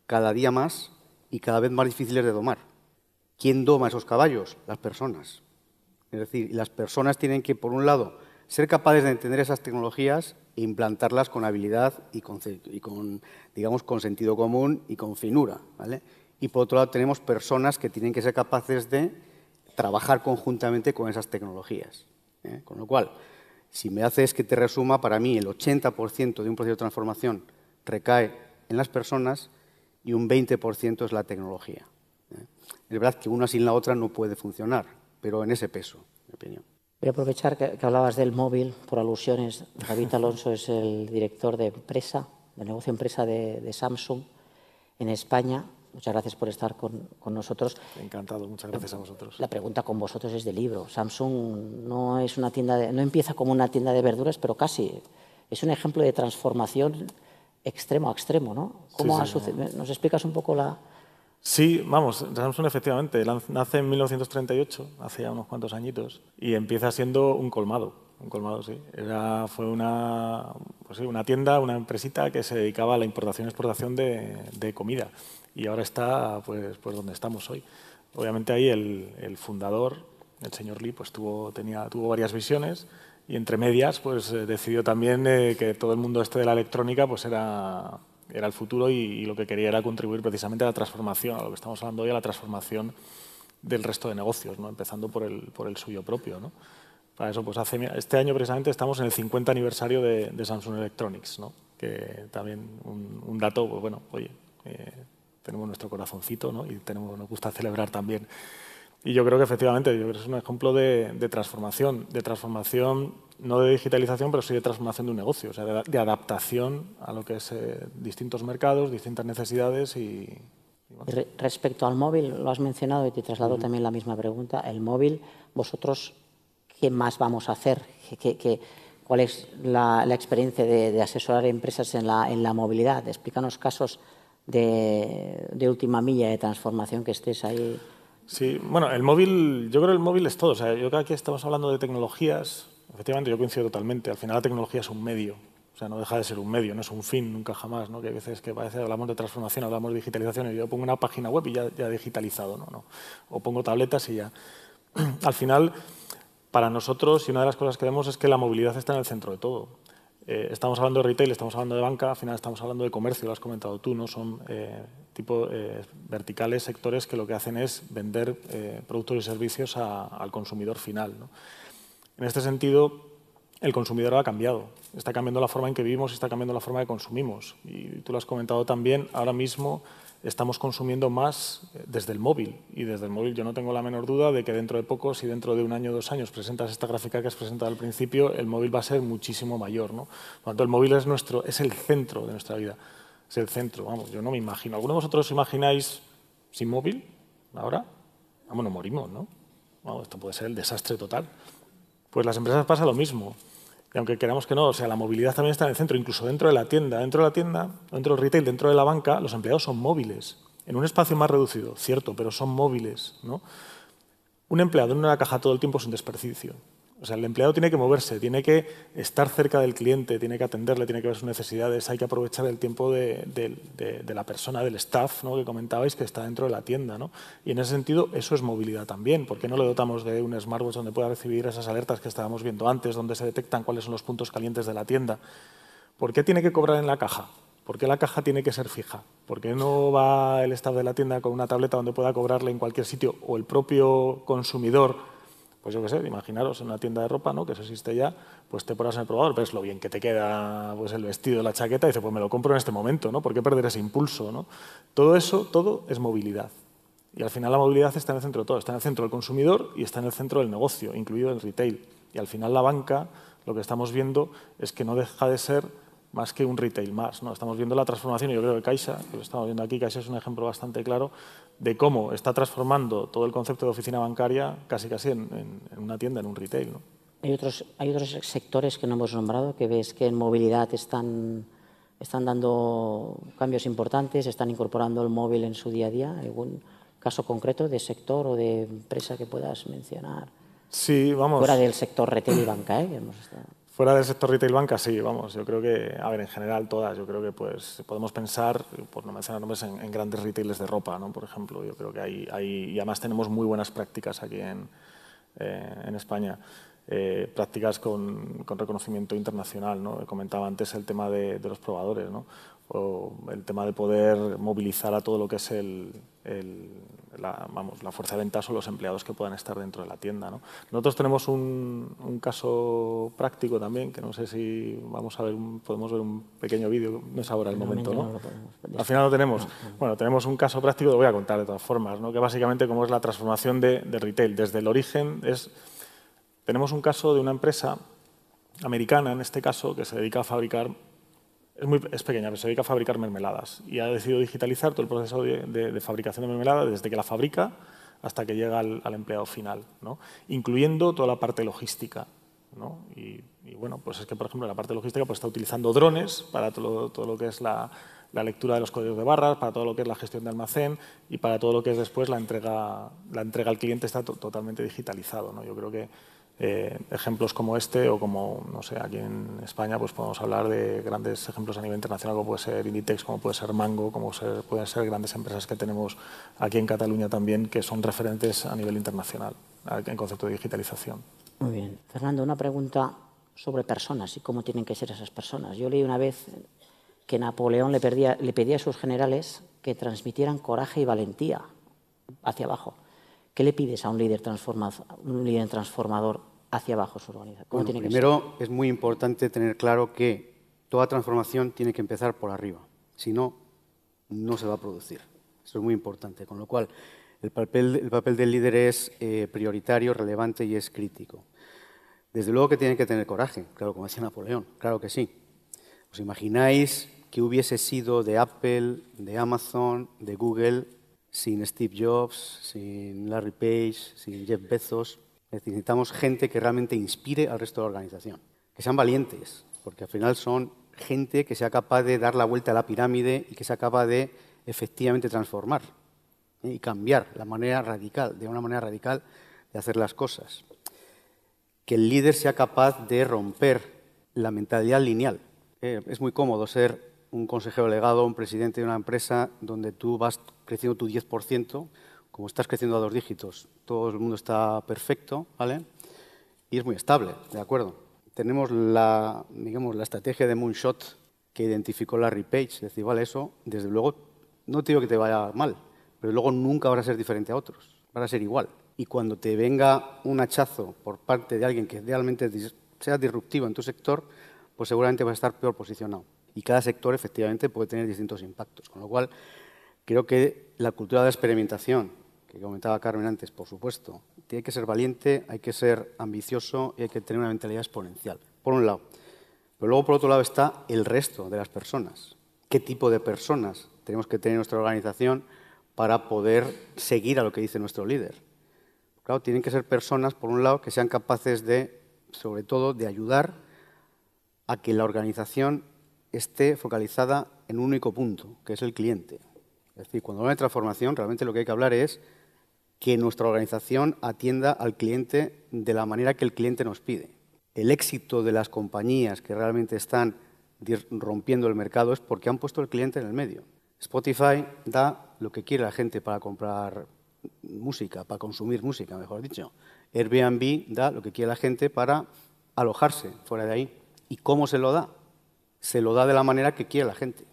cada día más y cada vez más difíciles de domar. ¿Quién doma esos caballos? Las personas. Es decir, las personas tienen que, por un lado, ser capaces de entender esas tecnologías e implantarlas con habilidad y con, y con, digamos, con sentido común y con finura. ¿vale? Y por otro lado, tenemos personas que tienen que ser capaces de trabajar conjuntamente con esas tecnologías. ¿eh? Con lo cual, si me haces que te resuma, para mí el 80% de un proceso de transformación recae en las personas y un 20% es la tecnología. ¿eh? Es verdad que una sin la otra no puede funcionar, pero en ese peso, en mi opinión. Voy a aprovechar que, hablabas del móvil por alusiones. David Alonso es el director de empresa, de negocio empresa de Samsung en España. Muchas gracias por estar con, nosotros. Encantado, muchas gracias a vosotros. La pregunta con vosotros es de libro. Samsung no es una tienda de, no empieza como una tienda de verduras, pero casi es un ejemplo de transformación extremo a extremo, ¿no? ¿Cómo ¿Nos explicas un poco la...? Sí, vamos, Samsung efectivamente nace en 1938, hace ya unos cuantos añitos, y empieza siendo un colmado, un colmado, sí. Era, fue una, pues sí, una tienda, una empresita que se dedicaba a la importación y exportación de, de comida y ahora está pues, pues donde estamos hoy. Obviamente ahí el, el fundador, el señor Lee, pues tuvo, tenía, tuvo varias visiones y entre medias pues eh, decidió también eh, que todo el mundo este de la electrónica pues era, era el futuro y, lo que quería era contribuir precisamente a la transformación, a lo que estamos hablando hoy, a la transformación del resto de negocios, ¿no? empezando por el, por el suyo propio. ¿no? Para eso, pues hace, este año precisamente estamos en el 50 aniversario de, de Samsung Electronics, ¿no? que también un, un dato, pues bueno, oye, eh, tenemos nuestro corazoncito ¿no? y tenemos, nos gusta celebrar también. Y yo creo que efectivamente yo creo que es un ejemplo de, transformación, de transformación no de digitalización, pero sí de transformación de un negocio, o sea, de, adaptación a lo que es eh, distintos mercados, distintas necesidades y, Respecto al móvil, lo has mencionado y te traslado también la misma pregunta. El móvil, vosotros, ¿qué más vamos a hacer? ¿Qué, cuál es la, experiencia de, asesorar empresas en la, en la movilidad? Explícanos casos de, última milla de transformación que estés ahí. Sí, bueno, el móvil, yo creo que el móvil es todo. O sea, yo creo que aquí estamos hablando de tecnologías, efectivamente yo coincido totalmente. Al final la tecnología es un medio, o sea, no deja de ser un medio, no es un fin nunca jamás, ¿no? Que a veces que parece hablamos de transformación, hablamos de digitalización y yo pongo una página web y ya, ya digitalizado, ¿no? ¿no? O pongo tabletas y ya. Al final, para nosotros, y una de las cosas que vemos es que la movilidad está en el centro de todo. Eh, estamos hablando de retail, estamos hablando de banca, al final estamos hablando de comercio, lo has comentado tú, ¿no? Son eh, tipo eh, verticales, sectores que lo que hacen es vender productos y servicios al consumidor final. En este sentido, el consumidor ha cambiado. Está cambiando la forma en que vivimos y está cambiando la forma que consumimos. Y tú lo has comentado también, ahora mismo estamos consumiendo más eh, desde el móvil. Y desde el móvil yo no tengo la menor duda de que dentro de poco, si dentro de un año o dos años presentas esta gráfica que has presentado al principio, el móvil va a ser muchísimo mayor. ¿no? Por tanto, el móvil es, nuestro, es el centro de nuestra vida. Es el centro, vamos, yo no me imagino. ¿Alguno de vosotros os imagináis sin móvil ahora? Vamos, no morimos, ¿no? Vamos, esto puede ser el desastre total. Pues las empresas pasa lo mismo. Y aunque queramos que no, o sea, la movilidad también está en el centro, incluso dentro de la tienda. Dentro de la tienda, dentro del retail, dentro de la banca, los empleados son móviles. En un espacio más reducido, cierto, pero son móviles. Un empleado en una caja todo el tiempo es un desperdicio. O sea, el empleado tiene que moverse, tiene que estar cerca del cliente, tiene que atenderle, tiene que ver sus necesidades, hay que aprovechar el tiempo de, la persona, del staff ¿no? que comentabais que está dentro de la tienda. ¿no? Y en ese sentido, eso es movilidad también. ¿Por qué no le dotamos de un smartwatch donde pueda recibir esas alertas que estábamos viendo antes, donde se detectan cuáles son los puntos calientes de la tienda? ¿Por qué tiene que cobrar en la caja? ¿Por qué la caja tiene que ser fija? ¿Por qué no va el staff de la tienda con una tableta donde pueda cobrarle en cualquier sitio o el propio consumidor? Pues yo qué sé, imaginaros en una tienda de ropa, ¿no? que eso existe ya, pues te pones en el probador, ves lo bien que te queda pues, el vestido, la chaqueta, y dices, pues me lo compro en este momento, ¿no? ¿Por qué perder ese impulso? ¿no? Todo eso, todo es movilidad. Y al final la movilidad está en el centro de todo, está en el centro del consumidor y está en el centro del negocio, incluido el retail. Y al final la banca, lo que estamos viendo es que no deja de ser más que un retail más. ¿no? Estamos viendo la transformación, y yo creo que Caixa, que lo estamos viendo aquí, Caixa es un ejemplo bastante claro de cómo está transformando todo el concepto de oficina bancaria casi casi en, una tienda, en un retail. ¿no? Hay, otros, hay otros sectores que no hemos nombrado que ves que en movilidad están, están dando cambios importantes, están incorporando el móvil en su día a día. ¿Algún caso concreto de sector o de empresa que puedas mencionar? Sí, vamos. Fuera del sector retail y banca, ¿eh? hemos estado... Fuera del sector retail banca, sí, vamos, yo creo que, a ver, en general todas, yo creo que pues podemos pensar, por no mencionar nombres, en, grandes retailers de ropa, ¿no? por ejemplo, yo creo que hay, hay y además tenemos muy buenas prácticas aquí en, eh, en España, eh, prácticas con, con, reconocimiento internacional, ¿no? comentaba antes el tema de, los probadores, ¿no? o el tema de poder movilizar a todo lo que es el la, vamos, la fuerza de ventas o los empleados que puedan estar dentro de la tienda. ¿no? Nosotros tenemos un, un, caso práctico también, que no sé si vamos a ver, podemos ver un pequeño vídeo, no es ahora el momento, ¿no? Al final lo tenemos. Bueno, tenemos un caso práctico, lo voy a contar de todas formas, ¿no? que básicamente cómo es la transformación de, de retail. Desde el origen es, tenemos un caso de una empresa americana, en este caso, que se dedica a fabricar es, muy, es pequeña, pero se dedica a fabricar mermeladas y ha decidido digitalizar todo el proceso de, fabricación de mermelada desde que la fabrica hasta que llega al, al empleado final, ¿no? incluyendo toda la parte logística. ¿no? Y, bueno, pues es que, por ejemplo, la parte logística pues, está utilizando drones para todo, todo lo que es la, la, lectura de los códigos de barras, para todo lo que es la gestión de almacén y para todo lo que es después la entrega, la entrega al cliente está totalmente digitalizado. ¿no? Yo creo que eh, ejemplos como este o como, no sé, aquí en España pues podemos hablar de grandes ejemplos a nivel internacional como puede ser Inditex, como puede ser Mango, como ser, pueden ser grandes empresas que tenemos aquí en Cataluña también que son referentes a nivel internacional en concepto de digitalización. Muy bien. Fernando, una pregunta sobre personas y cómo tienen que ser esas personas. Yo leí una vez que Napoleón le, le pedía a sus generales que transmitieran coraje y valentía hacia abajo. ¿Qué le pides a un líder, un líder transformador hacia abajo su organización? Bueno, tiene primero, es muy importante tener claro que toda transformación tiene que empezar por arriba. Si no, no se va a producir. Eso es muy importante. Con lo cual, el papel, el papel del líder es eh, prioritario, relevante y es crítico. Desde luego que tienen que tener coraje, claro, como decía Napoleón, claro que sí. ¿Os imagináis que hubiese sido de Apple, de Amazon, de Google sin Steve Jobs, sin Larry Page, sin Jeff Bezos. Necesitamos gente que realmente inspire al resto de la organización, que sean valientes, porque al final son gente que sea capaz de dar la vuelta a la pirámide y que sea capaz de efectivamente transformar ¿eh? y cambiar la manera radical, de una manera radical de hacer las cosas. Que el líder sea capaz de romper la mentalidad lineal. Eh, es muy cómodo ser un consejero legado, un presidente de una empresa donde tú vas creciendo tu 10%, como estás creciendo a dos dígitos, todo el mundo está perfecto, ¿vale? Y es muy estable, ¿de acuerdo? Tenemos la, digamos, la estrategia de Moonshot que identificó Larry Page, es decir, vale, eso, desde luego, no te digo que te vaya mal, pero luego nunca vas a ser diferente a otros, vas a ser igual. Y cuando te venga un hachazo por parte de alguien que realmente sea disruptivo en tu sector, pues seguramente vas a estar peor posicionado y cada sector efectivamente puede tener distintos impactos. Con lo cual, creo que la cultura de la experimentación, que comentaba Carmen antes, por supuesto, tiene que ser valiente, hay que ser ambicioso y hay que tener una mentalidad exponencial, por un lado. Pero luego, por otro lado, está el resto de las personas. ¿Qué tipo de personas tenemos que tener en nuestra organización para poder seguir a lo que dice nuestro líder? Claro, tienen que ser personas, por un lado, que sean capaces de, sobre todo, de ayudar a que la organización esté focalizada en un único punto, que es el cliente. Es decir, cuando hablamos de transformación, realmente lo que hay que hablar es que nuestra organización atienda al cliente de la manera que el cliente nos pide. El éxito de las compañías que realmente están rompiendo el mercado es porque han puesto el cliente en el medio. Spotify da lo que quiere la gente para comprar música, para consumir música, mejor dicho. Airbnb da lo que quiere la gente para alojarse fuera de ahí. ¿Y cómo se lo da? se lo da de la manera que quiere la gente.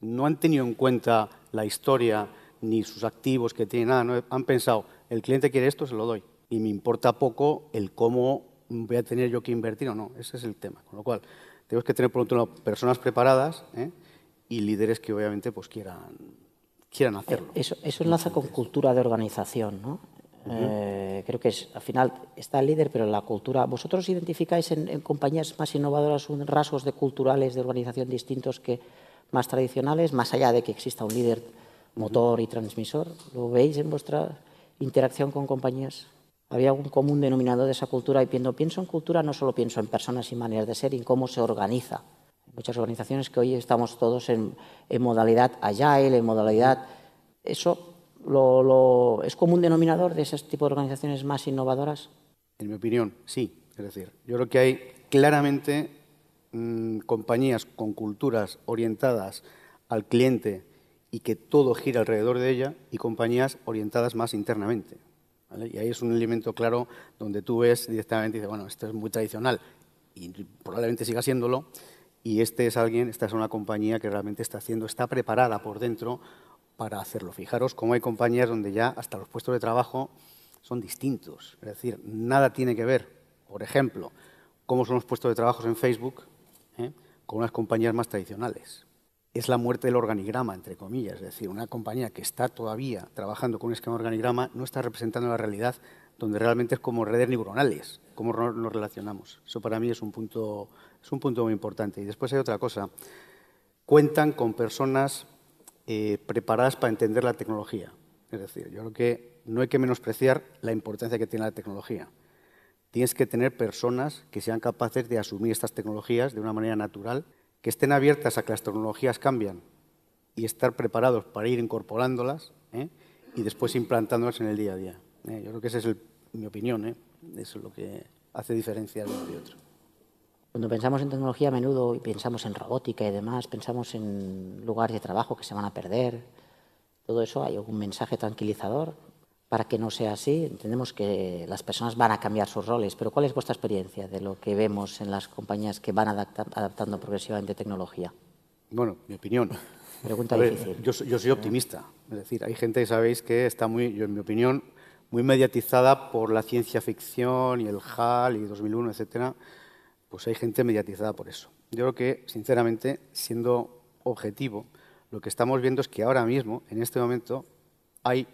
No han tenido en cuenta la historia ni sus activos que tienen nada. No, han pensado, el cliente quiere esto, se lo doy. Y me importa poco el cómo voy a tener yo que invertir o no. Ese es el tema. Con lo cual, tenemos que tener, por otro lado, personas preparadas ¿eh? y líderes que obviamente pues, quieran, quieran hacerlo. Eso, eso enlaza con cultura de organización, ¿no? Eh, creo que es, al final está el líder, pero la cultura. ¿Vosotros identificáis en, en, compañías más innovadoras un rasgos de culturales de organización distintos que más tradicionales, más allá de que exista un líder motor y transmisor? ¿Lo veis en vuestra interacción con compañías? ¿Había algún común denominador de esa cultura? Y cuando pienso en cultura no solo pienso en personas y maneras de ser, en cómo se organiza. Hay muchas organizaciones que hoy estamos todos en, en modalidad agile, en modalidad... Eso lo, lo, ¿Es común denominador de ese tipo de organizaciones más innovadoras? En mi opinión, sí. Es decir, yo creo que hay claramente mmm, compañías con culturas orientadas al cliente y que todo gira alrededor de ella y compañías orientadas más internamente. Y ahí es un elemento claro donde tú ves directamente y dices, bueno, esto es muy tradicional y probablemente siga siéndolo. Y este es alguien, esta es una compañía que realmente está haciendo, está preparada por dentro para hacerlo. Fijaros cómo hay compañías donde ya hasta los puestos de trabajo son distintos. Es decir, nada tiene que ver, por ejemplo, cómo son los puestos de trabajo en Facebook ¿eh? con unas compañías más tradicionales. Es la muerte del organigrama, entre comillas. Es decir, una compañía que está todavía trabajando con un esquema de organigrama no está representando la realidad donde realmente es como redes neuronales, cómo nos relacionamos. Eso para mí es un punto, es un punto muy importante. Y después hay otra cosa. Cuentan con personas eh, preparadas para entender la tecnología. Es decir, yo creo que no hay que menospreciar la importancia que tiene la tecnología. Tienes que tener personas que sean capaces de asumir estas tecnologías de una manera natural, que estén abiertas a que las tecnologías cambian y estar preparados para ir incorporándolas ¿eh? y después implantándolas en el día a día. ¿eh? Yo creo que esa es mi opinión, ¿eh? eso es lo que hace diferencia de uno y otro. Cuando pensamos en tecnología a menudo y pensamos en robótica y demás, pensamos en lugares de trabajo que se van a perder. Todo eso hay un mensaje tranquilizador para que no sea así. Entendemos que las personas van a cambiar sus roles, pero ¿cuál es vuestra experiencia de lo que vemos en las compañías que van adaptando progresivamente tecnología? Bueno, mi opinión. Pregunta difícil. Yo, yo, soy optimista. Es decir, hay gente, sabéis, que está muy, yo en mi opinión, muy mediatizada por la ciencia ficción y el HAL y 2001, etcétera pues hay gente mediatizada por eso. Yo creo que, sinceramente, siendo objetivo, lo que estamos viendo es que ahora mismo, en este momento, hay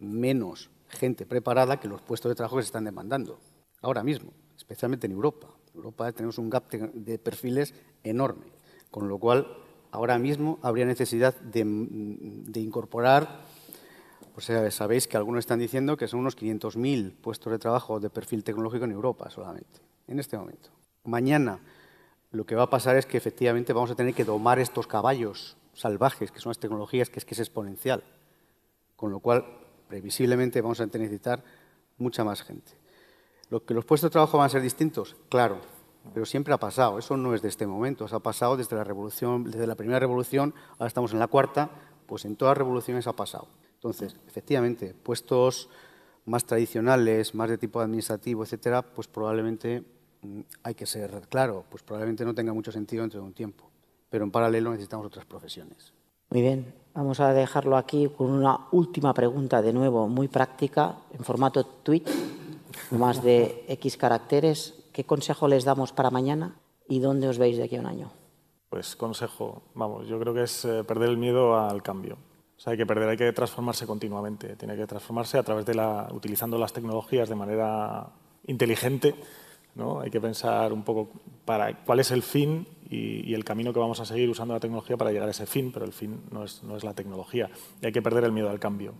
menos gente preparada que los puestos de trabajo que se están demandando. Ahora mismo, especialmente en Europa. En Europa tenemos un gap de perfiles enorme, con lo cual ahora mismo habría necesidad de, incorporar, pues sabéis que algunos están diciendo que son unos 500.000 puestos de trabajo de perfil tecnológico en Europa solamente, en este momento. Mañana lo que va a pasar es que efectivamente vamos a tener que domar estos caballos salvajes, que son las tecnologías, que es que es exponencial. Con lo cual, previsiblemente vamos a necesitar mucha más gente. ¿Lo que los puestos de trabajo van a ser distintos? Claro, pero siempre ha pasado. Eso no es de este momento. Eso ha pasado desde la revolución, desde la primera revolución, ahora estamos en la cuarta, pues en todas las revoluciones ha pasado. Entonces, efectivamente, puestos más tradicionales, más de tipo administrativo, etcétera, pues probablemente Mm, hay que ser claro, pues probablemente no tenga mucho sentido dentro de un tiempo, pero en paralelo necesitamos otras profesiones. Muy bien, vamos a dejarlo aquí con una última pregunta, de nuevo, muy práctica, en formato tweet, más de X caracteres. ¿Qué consejo les damos para mañana y dónde os veis de aquí a un año? Pues consejo, vamos, yo creo que es eh, perder el miedo al cambio. O sea, hay que perder, hay que transformarse continuamente. Tiene que transformarse a través de la, utilizando las tecnologías de manera inteligente hay que pensar un poco para cuál es el fin y, el camino que vamos a seguir usando la tecnología para llegar a ese fin, pero el fin no es, la tecnología. Y hay que perder el miedo al cambio,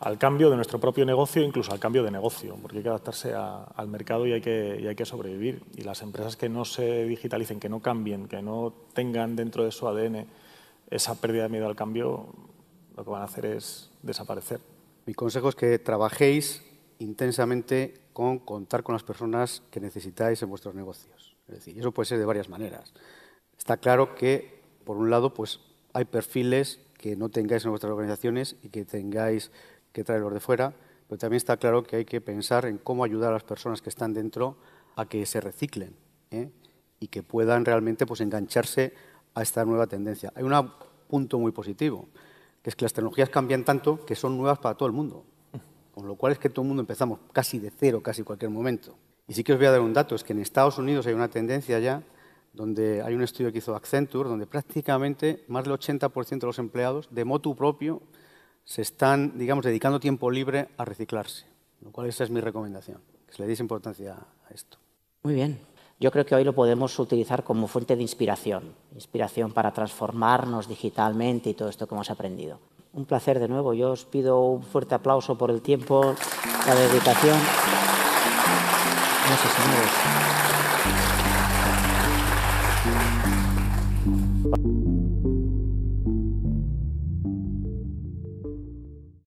al cambio de nuestro propio negocio, incluso al cambio de negocio, porque hay que adaptarse al mercado y hay, que, hay que sobrevivir. Y las empresas que no se digitalicen, que no cambien, que no tengan dentro de su ADN esa pérdida de miedo al cambio, lo que van a hacer es desaparecer. Mi consejo es que trabajéis intensamente con contar con las personas que necesitáis en vuestros negocios. Es decir, eso puede ser de varias maneras. Está claro que, por un lado, pues hay perfiles que no tengáis en vuestras organizaciones y que tengáis que traerlos de fuera, pero también está claro que hay que pensar en cómo ayudar a las personas que están dentro a que se reciclen ¿eh? y que puedan realmente pues, engancharse a esta nueva tendencia. Hay un punto muy positivo, que es que las tecnologías cambian tanto que son nuevas para todo el mundo. Con lo cual es que todo el mundo empezamos casi de cero, casi cualquier momento. Y sí que os voy a dar un dato, es que en Estados Unidos hay una tendencia ya donde hay un estudio que hizo Accenture, donde prácticamente más del 80% de los empleados de motu propio se están, digamos, dedicando tiempo libre a reciclarse. Lo cual esa es mi recomendación, que se le deis importancia a esto. Muy bien. Yo creo que hoy lo podemos utilizar como fuente de inspiración, inspiración para transformarnos digitalmente y todo esto que hemos aprendido. Un placer de nuevo. Yo os pido un fuerte aplauso por el tiempo, la dedicación. No sé, señores.